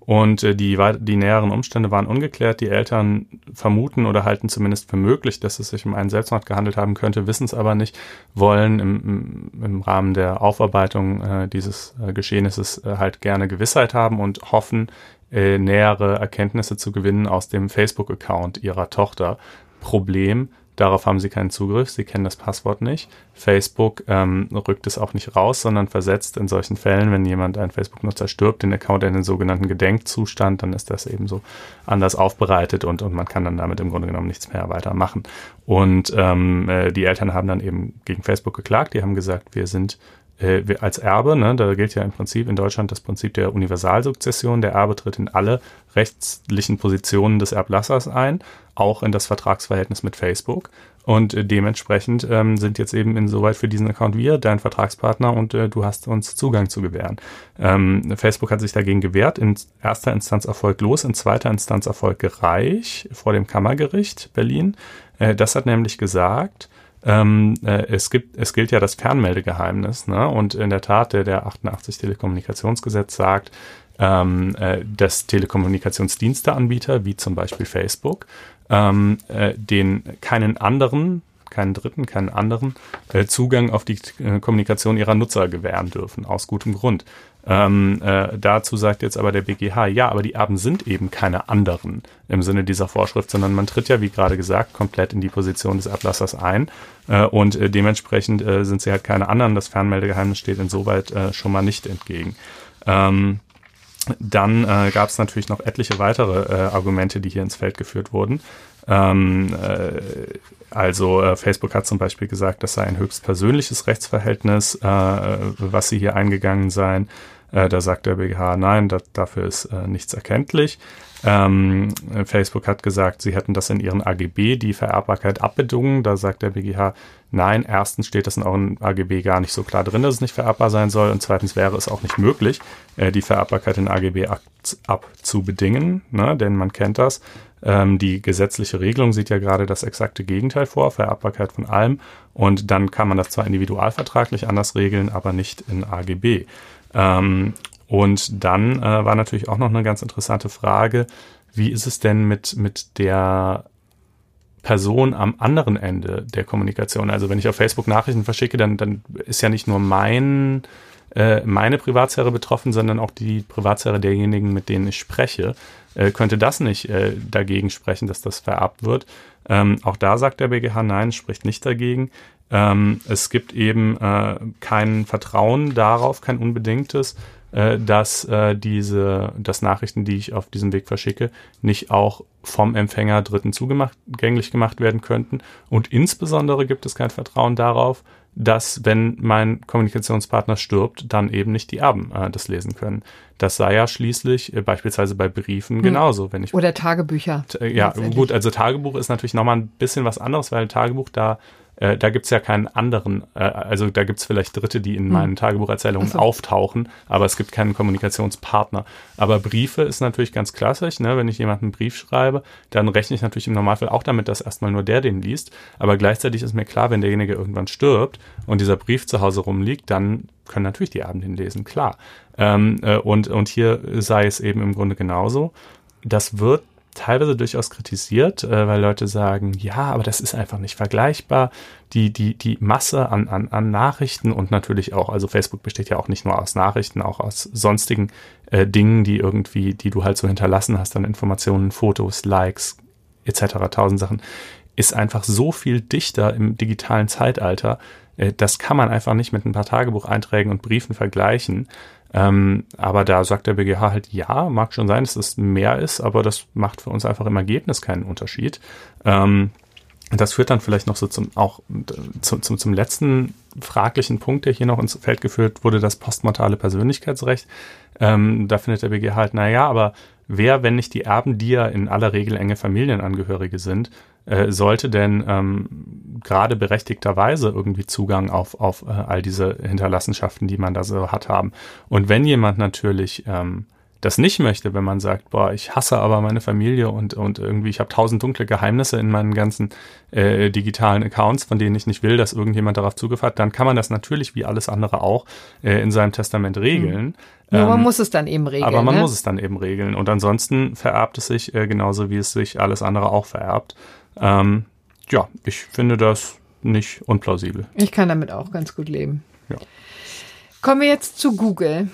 Und äh, die, die näheren Umstände waren ungeklärt. Die Eltern vermuten oder halten zumindest für möglich, dass es sich um einen Selbstmord gehandelt haben könnte, wissen es aber nicht, wollen im, im Rahmen der Aufarbeitung äh, dieses äh, Geschehnisses äh, halt gerne Gewissheit haben und hoffen, äh, nähere Erkenntnisse zu gewinnen aus dem Facebook-Account ihrer Tochter. Problem, Darauf haben sie keinen Zugriff, sie kennen das Passwort nicht. Facebook ähm, rückt es auch nicht raus, sondern versetzt in solchen Fällen, wenn jemand, ein Facebook-Nutzer stirbt, den Account in den sogenannten Gedenkzustand, dann ist das eben so anders aufbereitet und, und man kann dann damit im Grunde genommen nichts mehr weitermachen. Und ähm, äh, die Eltern haben dann eben gegen Facebook geklagt, die haben gesagt, wir sind äh, als Erbe, ne, da gilt ja im Prinzip in Deutschland das Prinzip der Universalsukzession. Der Erbe tritt in alle rechtlichen Positionen des Erblassers ein, auch in das Vertragsverhältnis mit Facebook. Und äh, dementsprechend ähm, sind jetzt eben insoweit für diesen Account wir dein Vertragspartner und äh, du hast uns Zugang zu gewähren. Ähm, Facebook hat sich dagegen gewehrt, in erster Instanz erfolglos, in zweiter Instanz erfolgreich vor dem Kammergericht Berlin. Äh, das hat nämlich gesagt, ähm, äh, es gibt, es gilt ja das Fernmeldegeheimnis, ne? Und in der Tat, der, der 88 Telekommunikationsgesetz sagt, ähm, äh, dass Telekommunikationsdiensteanbieter, wie zum Beispiel Facebook, ähm, äh, den keinen anderen keinen dritten, keinen anderen äh, Zugang auf die äh, Kommunikation ihrer Nutzer gewähren dürfen, aus gutem Grund. Ähm, äh, dazu sagt jetzt aber der BGH, ja, aber die Erben sind eben keine anderen im Sinne dieser Vorschrift, sondern man tritt ja, wie gerade gesagt, komplett in die Position des Ablassers ein äh, und äh, dementsprechend äh, sind sie halt keine anderen. Das Fernmeldegeheimnis steht insoweit äh, schon mal nicht entgegen. Ähm, dann äh, gab es natürlich noch etliche weitere äh, Argumente, die hier ins Feld geführt wurden. Ähm, äh, also äh, Facebook hat zum Beispiel gesagt, das sei ein höchst persönliches Rechtsverhältnis, äh, was sie hier eingegangen seien. Äh, da sagt der BGH, nein, da, dafür ist äh, nichts erkenntlich. Ähm, Facebook hat gesagt, sie hätten das in ihren AGB, die Vererbbarkeit abbedungen. Da sagt der BGH, nein, erstens steht das in euren AGB gar nicht so klar drin, dass es nicht vererbbar sein soll. Und zweitens wäre es auch nicht möglich, äh, die Vererbbarkeit in AGB abzubedingen, ne? denn man kennt das. Ähm, die gesetzliche Regelung sieht ja gerade das exakte Gegenteil vor, Vererbbarkeit von allem. Und dann kann man das zwar individualvertraglich anders regeln, aber nicht in AGB. Ähm, und dann äh, war natürlich auch noch eine ganz interessante Frage, wie ist es denn mit, mit der Person am anderen Ende der Kommunikation? Also wenn ich auf Facebook Nachrichten verschicke, dann, dann ist ja nicht nur mein, äh, meine Privatsphäre betroffen, sondern auch die Privatsphäre derjenigen, mit denen ich spreche. Äh, könnte das nicht äh, dagegen sprechen, dass das vererbt wird? Ähm, auch da sagt der BGH, nein, spricht nicht dagegen. Ähm, es gibt eben äh, kein Vertrauen darauf, kein unbedingtes, äh, dass äh, diese, dass Nachrichten, die ich auf diesem Weg verschicke, nicht auch vom Empfänger Dritten zugänglich gemacht werden könnten. Und insbesondere gibt es kein Vertrauen darauf, dass wenn mein Kommunikationspartner stirbt, dann eben nicht die Erben äh, das lesen können. Das sei ja schließlich äh, beispielsweise bei Briefen hm. genauso. Wenn ich, Oder Tagebücher. Ja, gut, also Tagebuch ist natürlich nochmal ein bisschen was anderes, weil Tagebuch da äh, da gibt's ja keinen anderen, äh, also da gibt's vielleicht Dritte, die in hm. meinen Tagebucherzählungen so. auftauchen, aber es gibt keinen Kommunikationspartner. Aber Briefe ist natürlich ganz klassisch, ne? wenn ich jemanden einen Brief schreibe, dann rechne ich natürlich im Normalfall auch damit, dass erstmal nur der den liest, aber gleichzeitig ist mir klar, wenn derjenige irgendwann stirbt und dieser Brief zu Hause rumliegt, dann können natürlich die Abend den lesen, klar. Ähm, äh, und, und hier sei es eben im Grunde genauso. Das wird teilweise durchaus kritisiert, äh, weil Leute sagen, ja, aber das ist einfach nicht vergleichbar. Die, die, die Masse an, an, an Nachrichten und natürlich auch, also Facebook besteht ja auch nicht nur aus Nachrichten, auch aus sonstigen äh, Dingen, die irgendwie, die du halt so hinterlassen hast an Informationen, Fotos, Likes, etc., tausend Sachen, ist einfach so viel dichter im digitalen Zeitalter. Äh, das kann man einfach nicht mit ein paar Tagebucheinträgen und Briefen vergleichen. Ähm, aber da sagt der BGH halt, ja, mag schon sein, dass es mehr ist, aber das macht für uns einfach im Ergebnis keinen Unterschied. Ähm, das führt dann vielleicht noch so zum, auch zum, zum, zum letzten fraglichen Punkt, der hier noch ins Feld geführt wurde, das postmortale Persönlichkeitsrecht. Ähm, da findet der BGH halt, na ja, aber wer, wenn nicht die Erben, die ja in aller Regel enge Familienangehörige sind, äh, sollte denn ähm, gerade berechtigterweise irgendwie Zugang auf, auf äh, all diese Hinterlassenschaften, die man da so hat, haben. Und wenn jemand natürlich ähm, das nicht möchte, wenn man sagt, boah, ich hasse aber meine Familie und, und irgendwie, ich habe tausend dunkle Geheimnisse in meinen ganzen äh, digitalen Accounts, von denen ich nicht will, dass irgendjemand darauf Zugriff hat, dann kann man das natürlich wie alles andere auch äh, in seinem Testament regeln. Mhm. Man ähm, muss es dann eben regeln. Aber man ne? muss es dann eben regeln. Und ansonsten vererbt es sich äh, genauso, wie es sich alles andere auch vererbt. Ähm, ja, ich finde das nicht unplausibel. Ich kann damit auch ganz gut leben. Ja. Kommen wir jetzt zu Google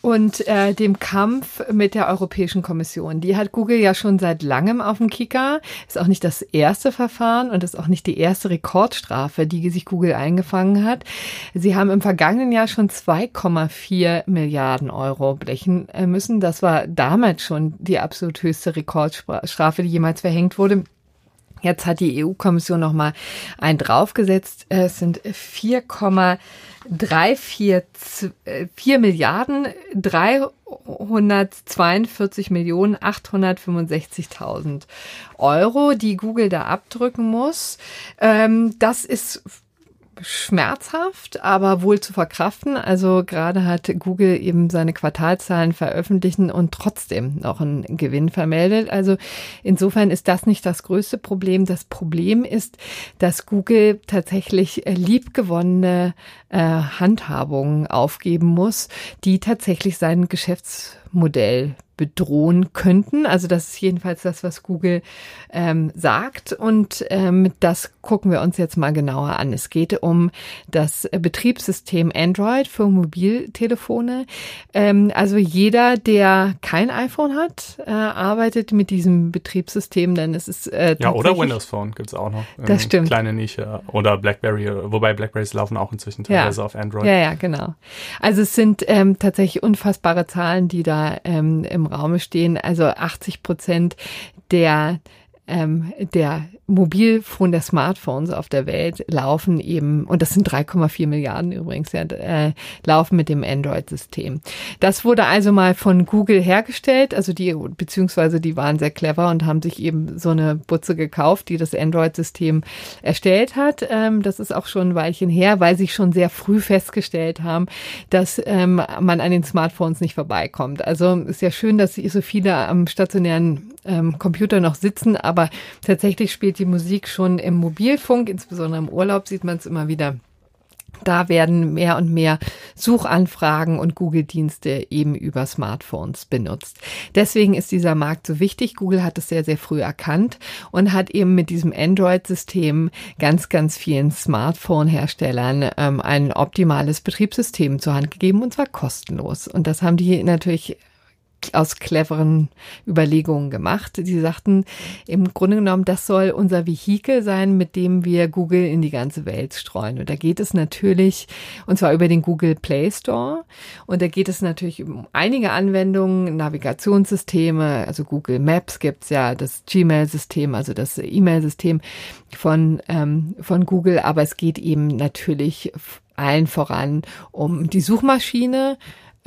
und äh, dem Kampf mit der Europäischen Kommission. Die hat Google ja schon seit langem auf dem Kicker. Ist auch nicht das erste Verfahren und ist auch nicht die erste Rekordstrafe, die sich Google eingefangen hat. Sie haben im vergangenen Jahr schon 2,4 Milliarden Euro blechen äh, müssen. Das war damals schon die absolut höchste Rekordstrafe, die jemals verhängt wurde. Jetzt hat die EU-Kommission nochmal einen draufgesetzt. Es sind 4,344 4 Milliarden 342 Millionen 865.000 Euro, die Google da abdrücken muss. Ähm, das ist schmerzhaft, aber wohl zu verkraften. Also gerade hat Google eben seine Quartalzahlen veröffentlichen und trotzdem noch einen Gewinn vermeldet. Also insofern ist das nicht das größte Problem. Das Problem ist, dass Google tatsächlich liebgewonnene äh, Handhabungen aufgeben muss, die tatsächlich sein Geschäftsmodell bedrohen könnten. Also das ist jedenfalls das, was Google ähm, sagt. Und ähm, das gucken wir uns jetzt mal genauer an. Es geht um das Betriebssystem Android für Mobiltelefone. Ähm, also jeder, der kein iPhone hat, äh, arbeitet mit diesem Betriebssystem, denn es ist äh, ja oder Windows Phone gibt's auch noch. Das stimmt. Kleine Nische oder BlackBerry, wobei BlackBerrys laufen auch inzwischen teilweise ja. auf Android. Ja, ja, genau. Also es sind ähm, tatsächlich unfassbare Zahlen, die da ähm, im Raume stehen. Also 80 Prozent der ähm, der Mobilfon der Smartphones auf der Welt laufen eben, und das sind 3,4 Milliarden übrigens, ja, äh, laufen mit dem Android-System. Das wurde also mal von Google hergestellt, also die, beziehungsweise die waren sehr clever und haben sich eben so eine Butze gekauft, die das Android-System erstellt hat. Ähm, das ist auch schon ein Weilchen her, weil sie schon sehr früh festgestellt haben, dass ähm, man an den Smartphones nicht vorbeikommt. Also ist ja schön, dass so viele am stationären ähm, Computer noch sitzen, aber tatsächlich spielt die Musik schon im Mobilfunk, insbesondere im Urlaub sieht man es immer wieder. Da werden mehr und mehr Suchanfragen und Google-Dienste eben über Smartphones benutzt. Deswegen ist dieser Markt so wichtig. Google hat es sehr, sehr früh erkannt und hat eben mit diesem Android-System ganz, ganz vielen Smartphone-Herstellern ähm, ein optimales Betriebssystem zur Hand gegeben und zwar kostenlos. Und das haben die natürlich aus cleveren Überlegungen gemacht. Die sagten, im Grunde genommen, das soll unser Vehikel sein, mit dem wir Google in die ganze Welt streuen. Und da geht es natürlich, und zwar über den Google Play Store. Und da geht es natürlich um einige Anwendungen, Navigationssysteme, also Google Maps gibt's ja, das Gmail-System, also das E-Mail-System von, ähm, von Google. Aber es geht eben natürlich allen voran um die Suchmaschine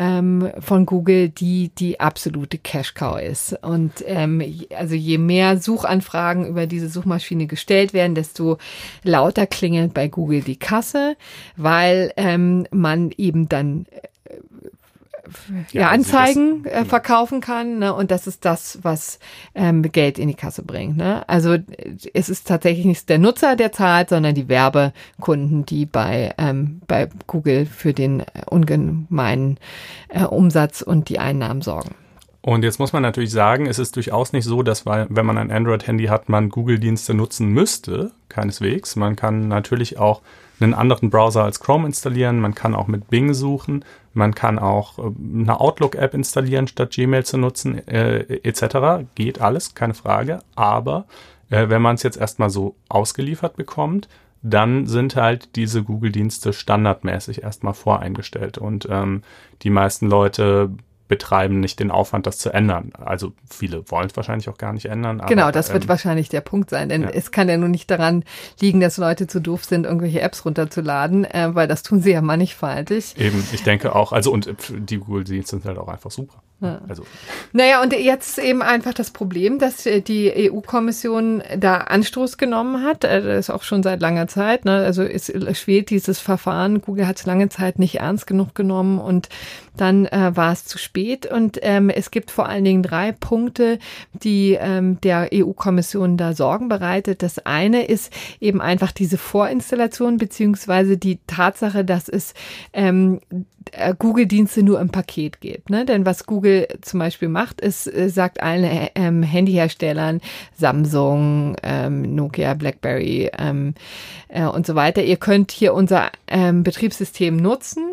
ähm, von Google, die die absolute Cash Cow ist. Und ähm, also je mehr Suchanfragen über diese Suchmaschine gestellt werden, desto lauter klingelt bei Google die Kasse, weil ähm, man eben dann ja, also Anzeigen das, äh, verkaufen kann. Ne? Und das ist das, was ähm, Geld in die Kasse bringt. Ne? Also es ist tatsächlich nicht der Nutzer, der zahlt, sondern die Werbekunden, die bei, ähm, bei Google für den ungemeinen äh, Umsatz und die Einnahmen sorgen. Und jetzt muss man natürlich sagen, es ist durchaus nicht so, dass wenn man ein Android-Handy hat, man Google-Dienste nutzen müsste. Keineswegs. Man kann natürlich auch einen anderen Browser als Chrome installieren. Man kann auch mit Bing suchen. Man kann auch äh, eine Outlook-App installieren, statt Gmail zu nutzen, äh, etc. Geht alles, keine Frage. Aber äh, wenn man es jetzt erstmal so ausgeliefert bekommt, dann sind halt diese Google-Dienste standardmäßig erstmal voreingestellt. Und ähm, die meisten Leute betreiben nicht den Aufwand, das zu ändern. Also viele wollen es wahrscheinlich auch gar nicht ändern. Aber, genau, das wird ähm, wahrscheinlich der Punkt sein, denn ja. es kann ja nun nicht daran liegen, dass Leute zu doof sind, irgendwelche Apps runterzuladen, äh, weil das tun sie ja mannigfaltig. Eben, ich denke auch, also und die Google-Dienste sind halt auch einfach super. Ja. Also. Naja, und jetzt eben einfach das Problem, dass äh, die EU-Kommission da Anstoß genommen hat. Äh, das ist auch schon seit langer Zeit. Ne? Also es schwelt dieses Verfahren. Google hat es lange Zeit nicht ernst genug genommen und dann äh, war es zu spät. Und ähm, es gibt vor allen Dingen drei Punkte, die ähm, der EU-Kommission da Sorgen bereitet. Das eine ist eben einfach diese Vorinstallation beziehungsweise die Tatsache, dass es ähm, äh, Google-Dienste nur im Paket geht. Ne? Denn was Google zum Beispiel macht, ist, äh, sagt allen äh, ähm, Handyherstellern, Samsung, ähm, Nokia, BlackBerry ähm, äh, und so weiter, ihr könnt hier unser ähm, Betriebssystem nutzen.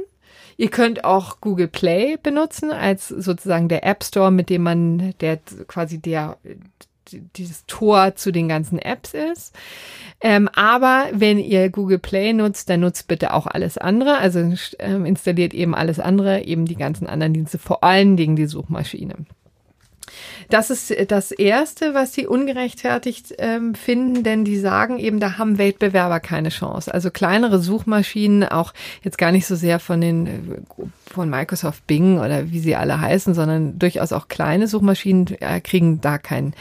Ihr könnt auch Google Play benutzen als sozusagen der App Store, mit dem man der quasi der dieses Tor zu den ganzen Apps ist. Ähm, aber wenn ihr Google Play nutzt, dann nutzt bitte auch alles andere. Also ähm, installiert eben alles andere, eben die ganzen anderen Dienste, vor allen Dingen die Suchmaschine. Das ist das Erste, was sie ungerechtfertigt ähm, finden, denn die sagen eben, da haben Wettbewerber keine Chance. Also kleinere Suchmaschinen, auch jetzt gar nicht so sehr von den von Microsoft Bing oder wie sie alle heißen, sondern durchaus auch kleine Suchmaschinen äh, kriegen da keinen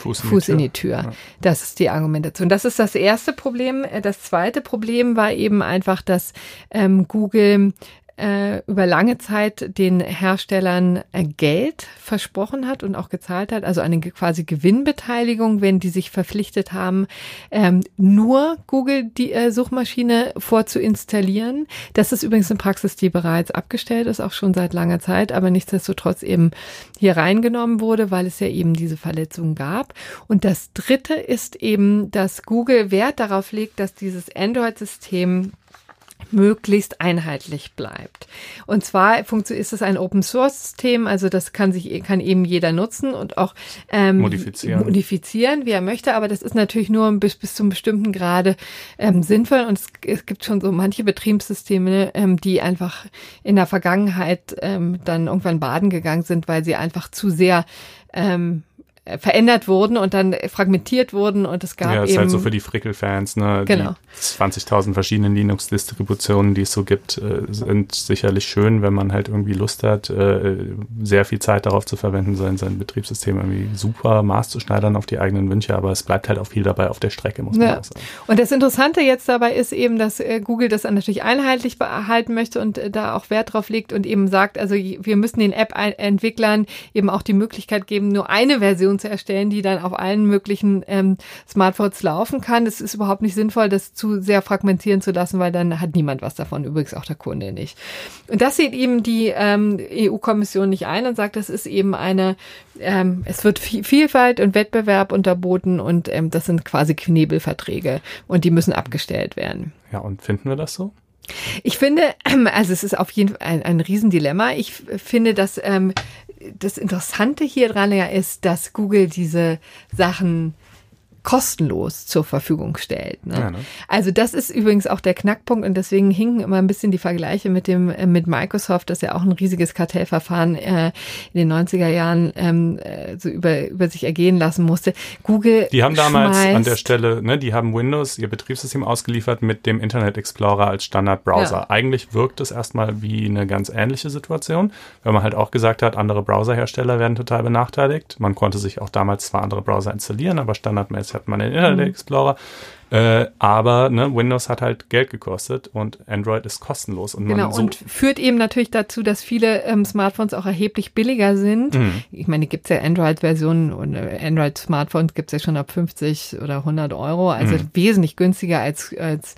Fuß in Fuß die Tür. In die Tür. Ja. Das ist die Argumentation. Das ist das erste Problem. Das zweite Problem war eben einfach, dass ähm, Google äh, über lange Zeit den Herstellern äh, Geld versprochen hat und auch gezahlt hat, also eine quasi Gewinnbeteiligung, wenn die sich verpflichtet haben, ähm, nur Google die äh, Suchmaschine vorzuinstallieren. Das ist übrigens eine Praxis, die bereits abgestellt ist, auch schon seit langer Zeit, aber nichtsdestotrotz eben hier reingenommen wurde, weil es ja eben diese Verletzungen gab. Und das Dritte ist eben, dass Google Wert darauf legt, dass dieses Android-System möglichst einheitlich bleibt. Und zwar ist es ein Open Source System, also das kann sich kann eben jeder nutzen und auch ähm, modifizieren. modifizieren, wie er möchte. Aber das ist natürlich nur bis bis zum bestimmten Grade ähm, sinnvoll. Und es, es gibt schon so manche Betriebssysteme, ähm, die einfach in der Vergangenheit ähm, dann irgendwann baden gegangen sind, weil sie einfach zu sehr ähm, äh, verändert wurden und dann fragmentiert wurden und es gab ja, ist eben halt so für die Frickel-Fans, ne? Genau. Die 20.000 verschiedenen Linux-Distributionen, die es so gibt, äh, sind sicherlich schön, wenn man halt irgendwie Lust hat, äh, sehr viel Zeit darauf zu verwenden, sein, sein Betriebssystem irgendwie super maßzuschneidern auf die eigenen Wünsche, aber es bleibt halt auch viel dabei auf der Strecke, muss man ja. sagen. Und das Interessante jetzt dabei ist eben, dass Google das natürlich einheitlich behalten möchte und da auch Wert drauf legt und eben sagt, also wir müssen den App-Entwicklern eben auch die Möglichkeit geben, nur eine Version Applikation zu erstellen, die dann auf allen möglichen ähm, Smartphones laufen kann. Es ist überhaupt nicht sinnvoll, das zu sehr fragmentieren zu lassen, weil dann hat niemand was davon, übrigens auch der Kunde nicht. Und das sieht eben die ähm, EU-Kommission nicht ein und sagt, das ist eben eine, ähm, es wird Vielfalt und Wettbewerb unterboten und ähm, das sind quasi Knebelverträge und die müssen abgestellt werden. Ja, und finden wir das so? Ich finde, *clears throat* also es ist auf jeden Fall ein, ein Riesendilemma. Ich finde, dass ähm, das Interessante hier dran ja ist, dass Google diese Sachen kostenlos zur Verfügung stellt. Ne? Ja, ne? Also das ist übrigens auch der Knackpunkt und deswegen hinken immer ein bisschen die Vergleiche mit dem äh, mit Microsoft, das ja auch ein riesiges Kartellverfahren äh, in den 90er Jahren ähm, äh, so über über sich ergehen lassen musste. Google Die haben damals an der Stelle, ne, die haben Windows ihr Betriebssystem ausgeliefert mit dem Internet Explorer als Standardbrowser. Ja. Eigentlich wirkt es erstmal wie eine ganz ähnliche Situation, weil man halt auch gesagt hat, andere Browserhersteller werden total benachteiligt. Man konnte sich auch damals zwar andere Browser installieren, aber standardmäßig hat man den Internet mhm. Explorer. Äh, aber ne, Windows hat halt Geld gekostet und Android ist kostenlos. Und genau, so und führt eben natürlich dazu, dass viele ähm, Smartphones auch erheblich billiger sind. Mhm. Ich meine, gibt es ja Android-Versionen und äh, Android-Smartphones gibt es ja schon ab 50 oder 100 Euro, also mhm. wesentlich günstiger als, als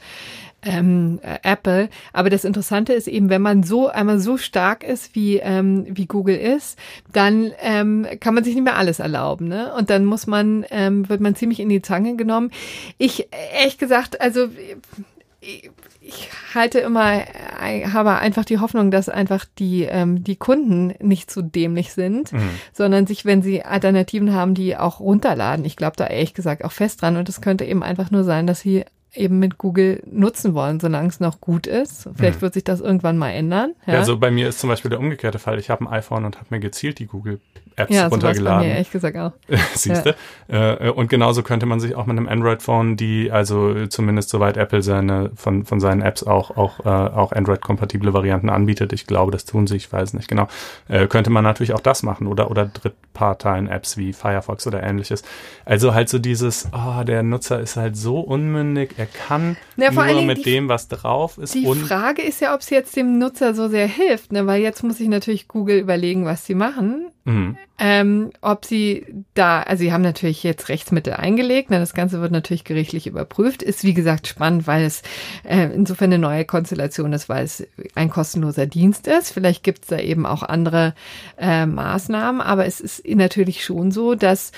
ähm, äh, Apple. Aber das Interessante ist eben, wenn man so einmal so stark ist, wie, ähm, wie Google ist, dann ähm, kann man sich nicht mehr alles erlauben. Ne? Und dann muss man, ähm, wird man ziemlich in die Zange genommen. Ich, ehrlich gesagt, also ich, ich halte immer, äh, habe einfach die Hoffnung, dass einfach die, ähm, die Kunden nicht zu dämlich sind, mhm. sondern sich, wenn sie Alternativen haben, die auch runterladen. Ich glaube da ehrlich gesagt auch fest dran. Und es könnte eben einfach nur sein, dass sie eben mit Google nutzen wollen, solange es noch gut ist. Vielleicht hm. wird sich das irgendwann mal ändern. Ja? ja, also bei mir ist zum Beispiel der umgekehrte Fall. Ich habe ein iPhone und habe mir gezielt die Google Apps ja, runtergeladen. Bei mir ehrlich gesagt auch. *laughs* Siehst du? Ja. Äh, und genauso könnte man sich auch mit einem Android-Phone, die also zumindest soweit Apple seine von, von seinen Apps auch auch äh, auch Android-kompatible Varianten anbietet. Ich glaube, das tun sie, ich weiß nicht genau. Äh, könnte man natürlich auch das machen oder oder Drittparteien-Apps wie Firefox oder ähnliches. Also halt so dieses, oh, der Nutzer ist halt so unmündig, er kann ja, nur mit die, dem, was drauf ist. Die Frage ist ja, ob es jetzt dem Nutzer so sehr hilft, ne? weil jetzt muss ich natürlich Google überlegen, was sie machen. Mhm. Ähm, ob sie da, also sie haben natürlich jetzt Rechtsmittel eingelegt, ne, das Ganze wird natürlich gerichtlich überprüft, ist wie gesagt spannend, weil es äh, insofern eine neue Konstellation ist, weil es ein kostenloser Dienst ist. Vielleicht gibt es da eben auch andere äh, Maßnahmen, aber es ist natürlich schon so, dass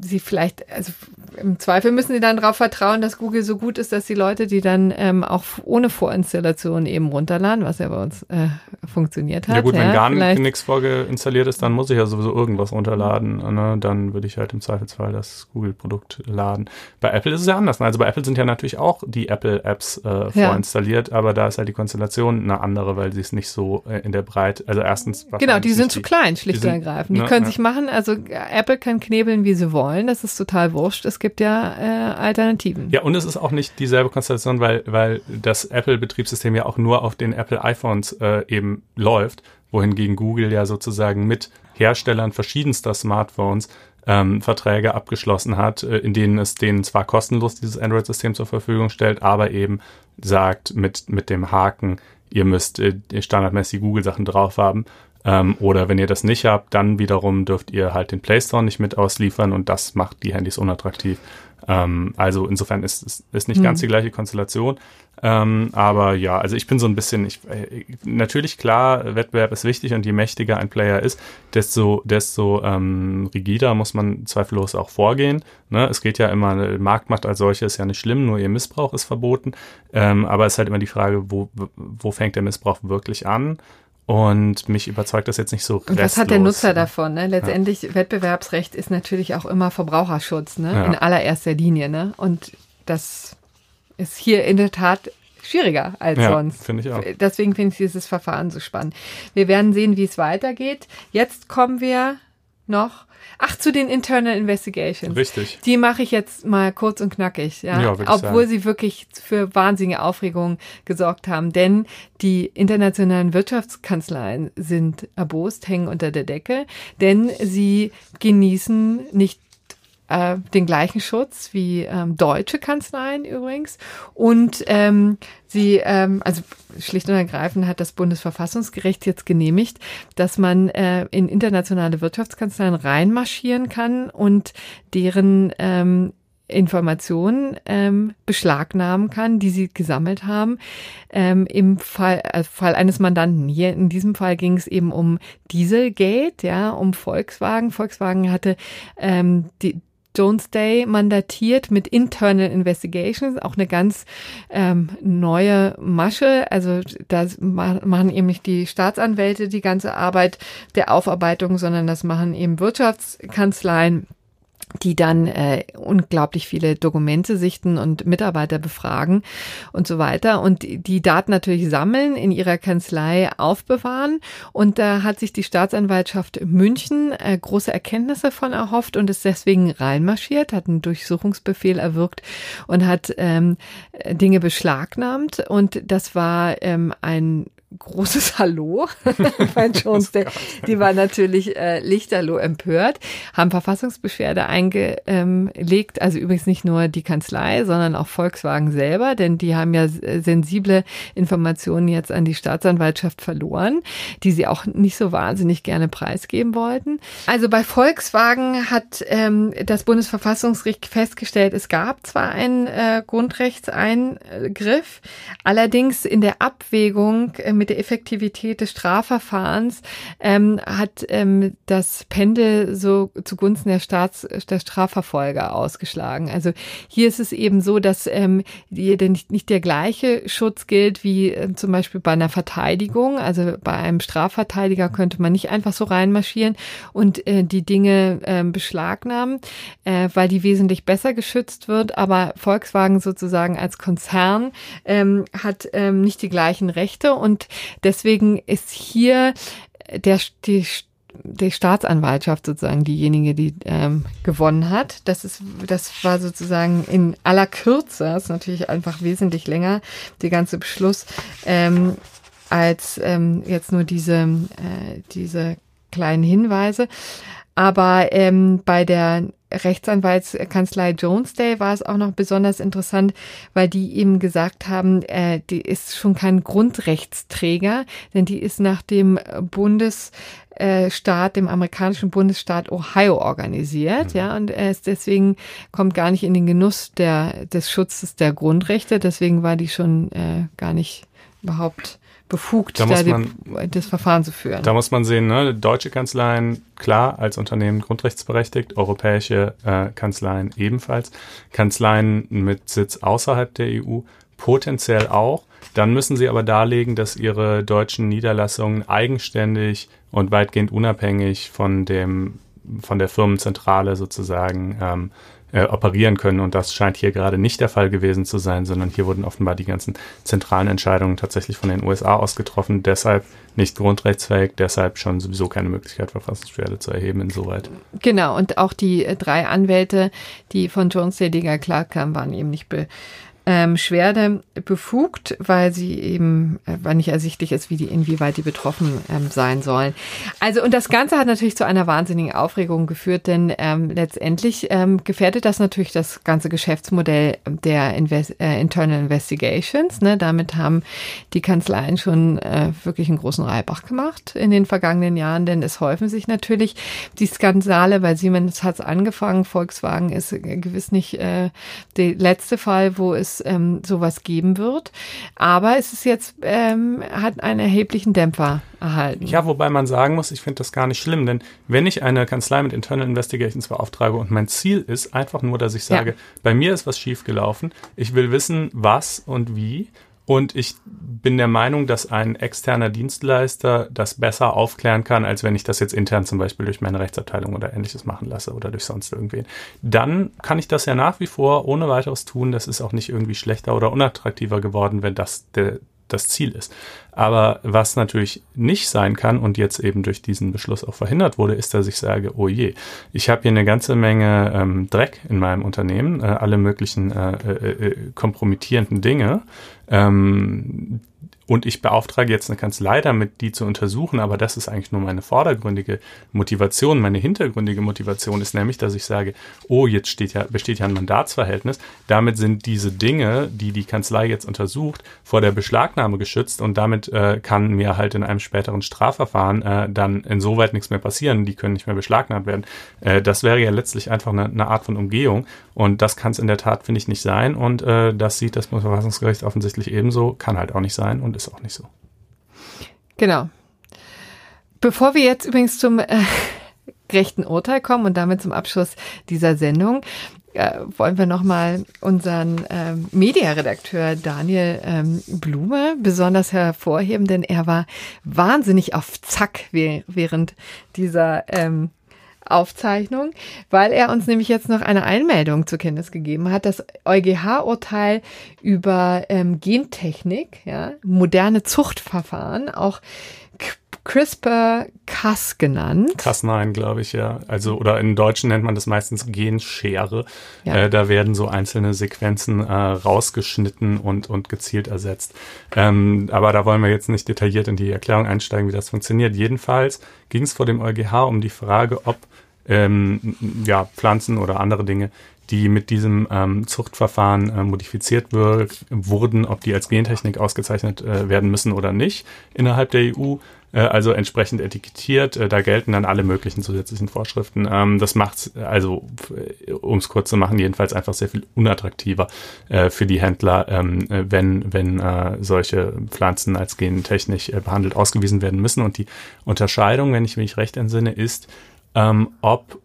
sie vielleicht, also im Zweifel müssen sie dann darauf vertrauen, dass Google so gut ist, dass die Leute, die dann ähm, auch ohne Vorinstallation eben runterladen, was ja bei uns äh, funktioniert hat. Ja gut, ja, wenn gar vielleicht. nichts vorinstalliert ist, dann muss ich ja sowieso irgendwas runterladen. Ne? Dann würde ich halt im Zweifelsfall das Google-Produkt laden. Bei Apple ist es ja anders. Also bei Apple sind ja natürlich auch die Apple-Apps äh, vorinstalliert, ja. aber da ist halt die Konstellation eine andere, weil sie es nicht so äh, in der Breite, also erstens. Genau, die sind zu klein, schlicht und ergreifend. Die ne, können ja. sich machen, also Apple kann knebeln, wie sie wollen. Das ist total wurscht. Es gibt ja äh, Alternativen. Ja, und es ist auch nicht dieselbe Konstellation, weil, weil das Apple-Betriebssystem ja auch nur auf den Apple iPhones äh, eben läuft, wohingegen Google ja sozusagen mit Herstellern verschiedenster Smartphones ähm, Verträge abgeschlossen hat, äh, in denen es denen zwar kostenlos dieses Android-System zur Verfügung stellt, aber eben sagt mit, mit dem Haken, ihr müsst äh, standardmäßig Google-Sachen drauf haben. Ähm, oder wenn ihr das nicht habt, dann wiederum dürft ihr halt den Play Store nicht mit ausliefern und das macht die Handys unattraktiv. Ähm, also insofern ist es ist nicht mhm. ganz die gleiche Konstellation. Ähm, aber ja, also ich bin so ein bisschen, ich, natürlich klar, Wettbewerb ist wichtig und je mächtiger ein Player ist, desto, desto ähm, rigider muss man zweifellos auch vorgehen. Ne? Es geht ja immer, Marktmacht als solche ist ja nicht schlimm, nur ihr Missbrauch ist verboten. Ähm, aber es ist halt immer die Frage, wo, wo fängt der Missbrauch wirklich an? Und mich überzeugt das jetzt nicht so Und was hat der Nutzer davon? Ne? Letztendlich, ja. Wettbewerbsrecht ist natürlich auch immer Verbraucherschutz, ne? Ja. in allererster Linie. Ne? Und das ist hier in der Tat schwieriger als ja, sonst. Finde ich auch. Deswegen finde ich dieses Verfahren so spannend. Wir werden sehen, wie es weitergeht. Jetzt kommen wir noch Ach, zu den Internal Investigations. Richtig. Die mache ich jetzt mal kurz und knackig, ja. ja Obwohl sagen. sie wirklich für wahnsinnige Aufregung gesorgt haben. Denn die internationalen Wirtschaftskanzleien sind erbost, hängen unter der Decke, denn sie genießen nicht äh, den gleichen Schutz wie ähm, deutsche Kanzleien übrigens. Und ähm, sie, ähm, also schlicht und ergreifend hat das Bundesverfassungsgericht jetzt genehmigt, dass man äh, in internationale Wirtschaftskanzleien reinmarschieren kann und deren ähm, Informationen ähm, beschlagnahmen kann, die sie gesammelt haben, ähm, im Fall, äh, Fall eines Mandanten. Hier in diesem Fall ging es eben um Dieselgate, ja, um Volkswagen. Volkswagen hatte ähm, die, Jones Day mandatiert mit Internal Investigations, auch eine ganz ähm, neue Masche. Also da machen eben nicht die Staatsanwälte die ganze Arbeit der Aufarbeitung, sondern das machen eben Wirtschaftskanzleien die dann äh, unglaublich viele Dokumente sichten und Mitarbeiter befragen und so weiter und die Daten natürlich sammeln, in ihrer Kanzlei aufbewahren. Und da hat sich die Staatsanwaltschaft München äh, große Erkenntnisse von erhofft und ist deswegen reinmarschiert, hat einen Durchsuchungsbefehl erwirkt und hat ähm, Dinge beschlagnahmt. Und das war ähm, ein großes Hallo *laughs* bei Jones Day. Die war natürlich äh, lichterloh empört, haben Verfassungsbeschwerde eingelegt, also übrigens nicht nur die Kanzlei, sondern auch Volkswagen selber, denn die haben ja sensible Informationen jetzt an die Staatsanwaltschaft verloren, die sie auch nicht so wahnsinnig gerne preisgeben wollten. Also bei Volkswagen hat ähm, das Bundesverfassungsgericht festgestellt, es gab zwar einen äh, Grundrechtseingriff, allerdings in der Abwägung äh, mit der Effektivität des Strafverfahrens ähm, hat ähm, das Pendel so zugunsten der Staats der Strafverfolger ausgeschlagen. Also hier ist es eben so, dass ähm, die, nicht, nicht der gleiche Schutz gilt wie äh, zum Beispiel bei einer Verteidigung. Also bei einem Strafverteidiger könnte man nicht einfach so reinmarschieren und äh, die Dinge äh, beschlagnahmen, äh, weil die wesentlich besser geschützt wird. Aber Volkswagen sozusagen als Konzern ähm, hat ähm, nicht die gleichen Rechte und Deswegen ist hier der, die, die Staatsanwaltschaft sozusagen diejenige, die ähm, gewonnen hat. Das ist, das war sozusagen in aller Kürze, das ist natürlich einfach wesentlich länger, die ganze Beschluss, ähm, als ähm, jetzt nur diese, äh, diese kleinen Hinweise. Aber ähm, bei der Rechtsanwaltskanzlei Jones Day war es auch noch besonders interessant, weil die eben gesagt haben, äh, die ist schon kein Grundrechtsträger, denn die ist nach dem Bundesstaat, dem amerikanischen Bundesstaat Ohio organisiert, mhm. ja, und er ist deswegen kommt gar nicht in den Genuss der, des Schutzes der Grundrechte, deswegen war die schon äh, gar nicht überhaupt befugt, da, da die, man, das Verfahren zu führen. Da muss man sehen, ne, deutsche Kanzleien, klar, als Unternehmen grundrechtsberechtigt, europäische äh, Kanzleien ebenfalls, Kanzleien mit Sitz außerhalb der EU potenziell auch. Dann müssen sie aber darlegen, dass ihre deutschen Niederlassungen eigenständig und weitgehend unabhängig von dem von der Firmenzentrale sozusagen ähm, äh, operieren können. Und das scheint hier gerade nicht der Fall gewesen zu sein, sondern hier wurden offenbar die ganzen zentralen Entscheidungen tatsächlich von den USA ausgetroffen. Deshalb nicht grundrechtsfähig, deshalb schon sowieso keine Möglichkeit, Verfassungsbeschwerde zu erheben, insoweit. Genau, und auch die äh, drei Anwälte, die von Jones Sediger klar kamen, waren eben nicht be ähm, Schwerde befugt, weil sie eben, äh, weil nicht ersichtlich ist, wie die, inwieweit die betroffen ähm, sein sollen. Also, und das Ganze hat natürlich zu einer wahnsinnigen Aufregung geführt, denn ähm, letztendlich ähm, gefährdet das natürlich das ganze Geschäftsmodell der Invest äh, Internal Investigations. Ne? Damit haben die Kanzleien schon äh, wirklich einen großen Reibach gemacht in den vergangenen Jahren, denn es häufen sich natürlich die Skandale, weil Siemens hat es angefangen, Volkswagen ist gewiss nicht äh, der letzte Fall, wo es ähm, sowas geben wird. Aber es ist jetzt, ähm, hat einen erheblichen Dämpfer erhalten. Ja, wobei man sagen muss, ich finde das gar nicht schlimm, denn wenn ich eine Kanzlei mit Internal Investigations beauftrage und mein Ziel ist einfach nur, dass ich sage, ja. bei mir ist was schiefgelaufen, ich will wissen, was und wie und ich bin der Meinung, dass ein externer Dienstleister das besser aufklären kann, als wenn ich das jetzt intern zum Beispiel durch meine Rechtsabteilung oder ähnliches machen lasse oder durch sonst irgendwen. Dann kann ich das ja nach wie vor ohne weiteres tun. Das ist auch nicht irgendwie schlechter oder unattraktiver geworden, wenn das der, das Ziel ist. Aber was natürlich nicht sein kann und jetzt eben durch diesen Beschluss auch verhindert wurde, ist, dass ich sage, oh je, ich habe hier eine ganze Menge ähm, Dreck in meinem Unternehmen, äh, alle möglichen äh, äh, äh kompromittierenden Dinge, ähm, und ich beauftrage jetzt eine Kanzlei damit, die zu untersuchen, aber das ist eigentlich nur meine vordergründige Motivation. Meine hintergründige Motivation ist nämlich, dass ich sage, oh, jetzt steht ja, besteht ja ein Mandatsverhältnis. Damit sind diese Dinge, die die Kanzlei jetzt untersucht, vor der Beschlagnahme geschützt und damit äh, kann mir halt in einem späteren Strafverfahren äh, dann insoweit nichts mehr passieren. Die können nicht mehr beschlagnahmt werden. Äh, das wäre ja letztlich einfach eine, eine Art von Umgehung und das kann es in der Tat, finde ich, nicht sein und äh, das sieht das Bundesverfassungsgericht offensichtlich ebenso, kann halt auch nicht sein und ist auch nicht so. Genau. Bevor wir jetzt übrigens zum äh, *laughs* gerechten Urteil kommen und damit zum Abschluss dieser Sendung äh, wollen wir nochmal unseren ähm, Mediaredakteur Daniel ähm, Blume besonders hervorheben, denn er war wahnsinnig auf Zack während dieser ähm, Aufzeichnung, weil er uns nämlich jetzt noch eine Einmeldung zur Kenntnis gegeben hat. Das EuGH-Urteil über ähm, Gentechnik, ja, moderne Zuchtverfahren, auch CRISPR-Cas genannt. Cas9, glaube ich, ja. Also, oder in Deutschen nennt man das meistens Genschere. Ja. Äh, da werden so einzelne Sequenzen äh, rausgeschnitten und, und gezielt ersetzt. Ähm, aber da wollen wir jetzt nicht detailliert in die Erklärung einsteigen, wie das funktioniert. Jedenfalls ging es vor dem EuGH um die Frage, ob ähm, ja, Pflanzen oder andere Dinge, die mit diesem ähm, Zuchtverfahren äh, modifiziert wurden, ob die als Gentechnik ausgezeichnet äh, werden müssen oder nicht innerhalb der EU. Äh, also entsprechend etikettiert. Äh, da gelten dann alle möglichen zusätzlichen Vorschriften. Ähm, das macht also, äh, um es kurz zu machen, jedenfalls einfach sehr viel unattraktiver für die Händler, ähm, wenn, wenn solche Pflanzen als gentechnisch behandelt ausgewiesen werden müssen. Und die Unterscheidung, wenn ich mich recht entsinne, ist, ähm, ob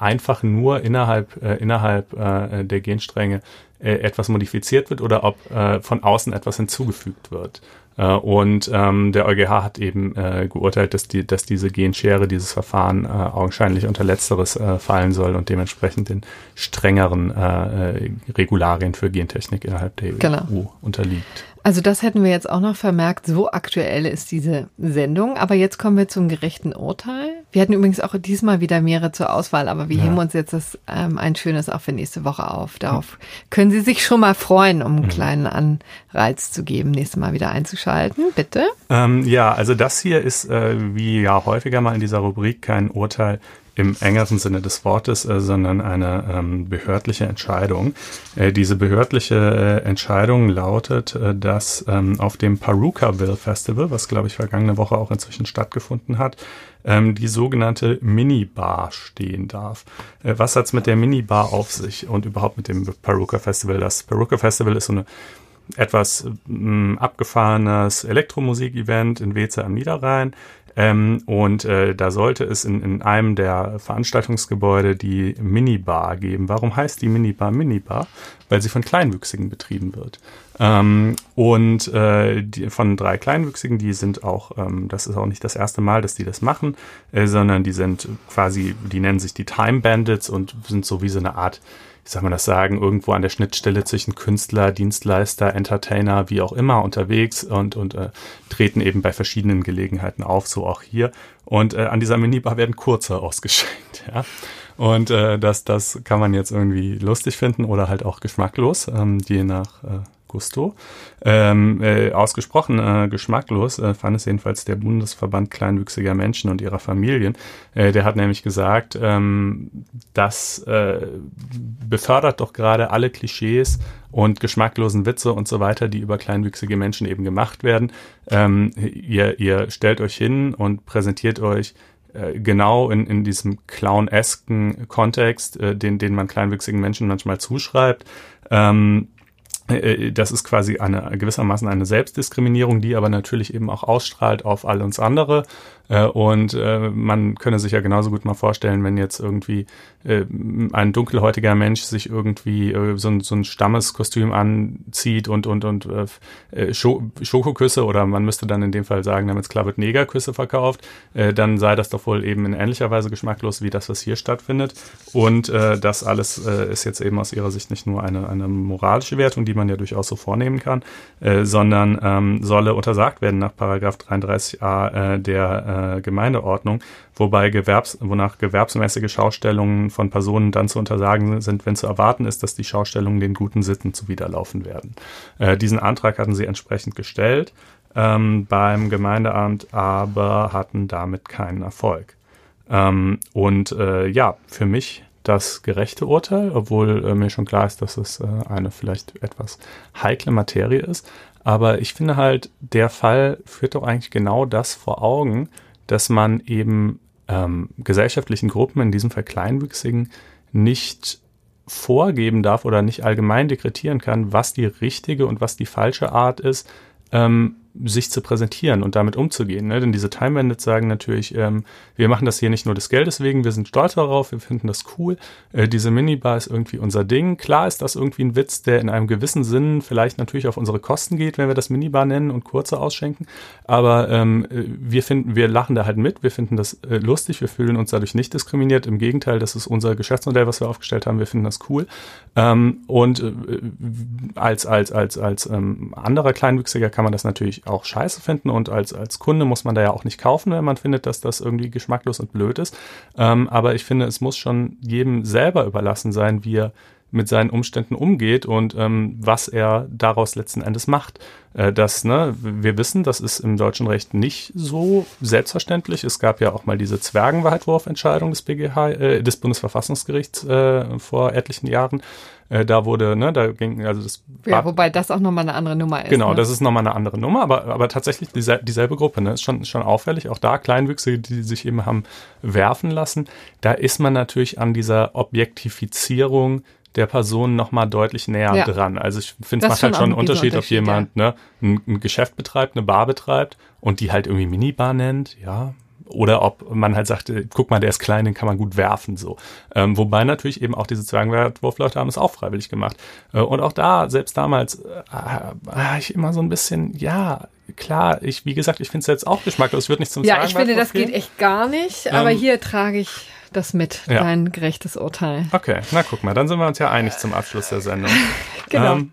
einfach nur innerhalb, äh, innerhalb äh, der Genstränge äh, etwas modifiziert wird oder ob von außen etwas hinzugefügt wird. Äh, und ähm, der EuGH hat eben äh, geurteilt, dass, die, dass diese Genschere, dieses Verfahren äh, augenscheinlich unter Letzteres äh, fallen soll und dementsprechend den strengeren äh, äh Regularien für Gentechnik innerhalb der genau. EU unterliegt. Also das hätten wir jetzt auch noch vermerkt. So aktuell ist diese Sendung. Aber jetzt kommen wir zum gerechten Urteil. Wir hatten übrigens auch diesmal wieder mehrere zur Auswahl, aber wir ja. heben uns jetzt das ähm, ein schönes auch für nächste Woche auf. Darauf können Sie sich schon mal freuen, um einen mhm. kleinen Anreiz zu geben, nächstes Mal wieder einzuschalten. Bitte. Ähm, ja, also das hier ist äh, wie ja häufiger mal in dieser Rubrik kein Urteil im engeren Sinne des Wortes, äh, sondern eine ähm, behördliche Entscheidung. Äh, diese behördliche äh, Entscheidung lautet, äh, dass ähm, auf dem Parucaville Festival, was glaube ich vergangene Woche auch inzwischen stattgefunden hat, ähm, die sogenannte Minibar stehen darf. Äh, was hat's mit der Minibar auf sich und überhaupt mit dem Paruka Festival? Das Paruka Festival ist so eine etwas ähm, abgefahrenes Elektromusik-Event in Weze am Niederrhein. Ähm, und äh, da sollte es in, in einem der Veranstaltungsgebäude die Minibar geben. Warum heißt die Minibar Minibar? Weil sie von Kleinwüchsigen betrieben wird. Ähm, und äh, die, von drei Kleinwüchsigen, die sind auch, ähm, das ist auch nicht das erste Mal, dass die das machen, äh, sondern die sind quasi, die nennen sich die Time Bandits und sind so wie so eine Art wie soll man das sagen, irgendwo an der Schnittstelle zwischen Künstler, Dienstleister, Entertainer, wie auch immer unterwegs und, und äh, treten eben bei verschiedenen Gelegenheiten auf, so auch hier. Und äh, an dieser Minibar werden kurze ausgeschenkt, *laughs* ja. Und äh, das, das kann man jetzt irgendwie lustig finden oder halt auch geschmacklos, ähm, je nach äh, Gusto. Ähm, äh, ausgesprochen äh, geschmacklos äh, fand es jedenfalls der Bundesverband kleinwüchsiger Menschen und ihrer Familien. Äh, der hat nämlich gesagt, ähm, das äh, befördert doch gerade alle Klischees und geschmacklosen Witze und so weiter, die über kleinwüchsige Menschen eben gemacht werden. Ähm, ihr, ihr stellt euch hin und präsentiert euch äh, genau in, in diesem clownesken Kontext, äh, den, den man kleinwüchsigen Menschen manchmal zuschreibt. Ähm, äh, das ist quasi eine gewissermaßen eine Selbstdiskriminierung, die aber natürlich eben auch ausstrahlt auf all uns andere. Äh, und äh, man könne sich ja genauso gut mal vorstellen, wenn jetzt irgendwie ein dunkelhäutiger Mensch sich irgendwie so ein, so ein Stammeskostüm anzieht und und und Schokoküsse oder man müsste dann in dem Fall sagen, damit es klar wird, Negerküsse verkauft, dann sei das doch wohl eben in ähnlicher Weise geschmacklos wie das, was hier stattfindet. Und das alles ist jetzt eben aus ihrer Sicht nicht nur eine, eine moralische Wertung, die man ja durchaus so vornehmen kann, äh, sondern ähm, solle untersagt werden nach Paragraph 33a äh, der äh, Gemeindeordnung, wobei Gewerbs, wonach gewerbsmäßige Schaustellungen von Personen dann zu untersagen sind, wenn zu erwarten ist, dass die Schaustellungen den guten Sitten zuwiderlaufen werden. Äh, diesen Antrag hatten sie entsprechend gestellt ähm, beim Gemeindeamt, aber hatten damit keinen Erfolg. Ähm, und äh, ja, für mich das gerechte Urteil, obwohl äh, mir schon klar ist, dass es äh, eine vielleicht etwas heikle Materie ist. Aber ich finde halt, der Fall führt doch eigentlich genau das vor Augen, dass man eben ähm, gesellschaftlichen Gruppen, in diesem Fall Kleinwüchsigen, nicht vorgeben darf oder nicht allgemein dekretieren kann, was die richtige und was die falsche Art ist, ähm, sich zu präsentieren und damit umzugehen. Ne? Denn diese Time Bandits sagen natürlich, ähm, wir machen das hier nicht nur des Geldes wegen, wir sind stolz darauf, wir finden das cool. Äh, diese Minibar ist irgendwie unser Ding. Klar ist das irgendwie ein Witz, der in einem gewissen Sinn vielleicht natürlich auf unsere Kosten geht, wenn wir das Minibar nennen und kurze ausschenken. Aber ähm, äh, wir finden, wir lachen da halt mit, wir finden das äh, lustig, wir fühlen uns dadurch nicht diskriminiert. Im Gegenteil, das ist unser Geschäftsmodell, was wir aufgestellt haben. Wir finden das cool. Ähm, und äh, als als als als ähm, anderer Kleinwüchsiger kann man das natürlich auch scheiße finden und als, als Kunde muss man da ja auch nicht kaufen, wenn man findet, dass das irgendwie geschmacklos und blöd ist. Ähm, aber ich finde, es muss schon jedem selber überlassen sein, wie er mit seinen Umständen umgeht und ähm, was er daraus letzten Endes macht. Äh, das, ne, wir wissen, das ist im deutschen Recht nicht so selbstverständlich. Es gab ja auch mal diese Zwergenweitwurfentscheidung des BGH, äh, des Bundesverfassungsgerichts äh, vor etlichen Jahren. Äh, da wurde, ne, da ging, also das. Ja, wobei das auch nochmal eine andere Nummer ist. Genau, ne? das ist nochmal eine andere Nummer, aber, aber tatsächlich dieselbe, dieselbe Gruppe, ne, ist schon, schon auffällig. Auch da Kleinwüchsige, die sich eben haben werfen lassen. Da ist man natürlich an dieser Objektifizierung der Person noch mal deutlich näher ja. dran. Also ich finde, es macht halt schon einen Unterschied, Unterschied, ob jemand ja. ne, ein, ein, Geschäft betreibt, eine Bar betreibt und die halt irgendwie Minibar nennt, ja. Oder ob man halt sagt, äh, guck mal, der ist klein, den kann man gut werfen, so. Ähm, wobei natürlich eben auch diese Zwergenwertwurfleute haben es auch freiwillig gemacht. Äh, und auch da, selbst damals, äh, äh, ich immer so ein bisschen, ja, klar, ich, wie gesagt, ich finde es jetzt auch geschmacklos, ich würde nicht zum Ja, ich finde, das geht echt gar nicht, aber ähm, hier trage ich das mit, ja. dein gerechtes Urteil. Okay, na guck mal, dann sind wir uns ja einig zum Abschluss der Sendung. *laughs* genau. Ähm,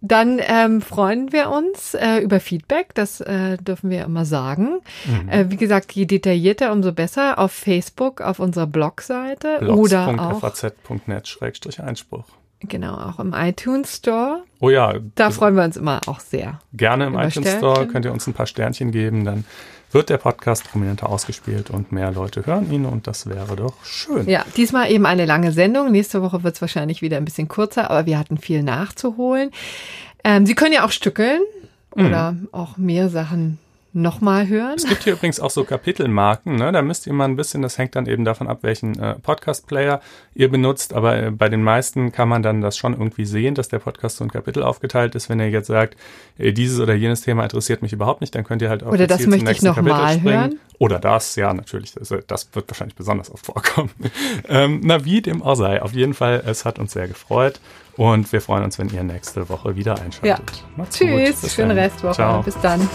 dann ähm, freuen wir uns äh, über Feedback, das äh, dürfen wir immer sagen. Mhm. Äh, wie gesagt, je detaillierter, umso besser auf Facebook, auf unserer Blogseite oder auch faz.net-einspruch. Genau, auch im iTunes Store. Oh ja. Da freuen wir uns immer auch sehr. Gerne im iTunes Store könnt ihr uns ein paar Sternchen geben, dann wird der Podcast prominenter ausgespielt und mehr Leute hören ihn und das wäre doch schön. Ja, diesmal eben eine lange Sendung. Nächste Woche wird es wahrscheinlich wieder ein bisschen kurzer, aber wir hatten viel nachzuholen. Ähm, Sie können ja auch stückeln oder mhm. auch mehr Sachen nochmal hören. Es gibt hier übrigens auch so Kapitelmarken, ne? Da müsst ihr mal ein bisschen, das hängt dann eben davon ab, welchen äh, Podcast-Player ihr benutzt, aber äh, bei den meisten kann man dann das schon irgendwie sehen, dass der Podcast so ein Kapitel aufgeteilt ist. Wenn ihr jetzt sagt, äh, dieses oder jenes Thema interessiert mich überhaupt nicht, dann könnt ihr halt auch oder das möchte zum nächsten ich noch Kapitel mal springen. Hören. Oder das, ja, natürlich, das, das wird wahrscheinlich besonders oft vorkommen. *laughs* ähm, na, wie dem auch sei. Auf jeden Fall, es hat uns sehr gefreut. Und wir freuen uns, wenn ihr nächste Woche wieder einschaltet. Ja. Tschüss, schöne Restwoche. Ciao. Bis dann.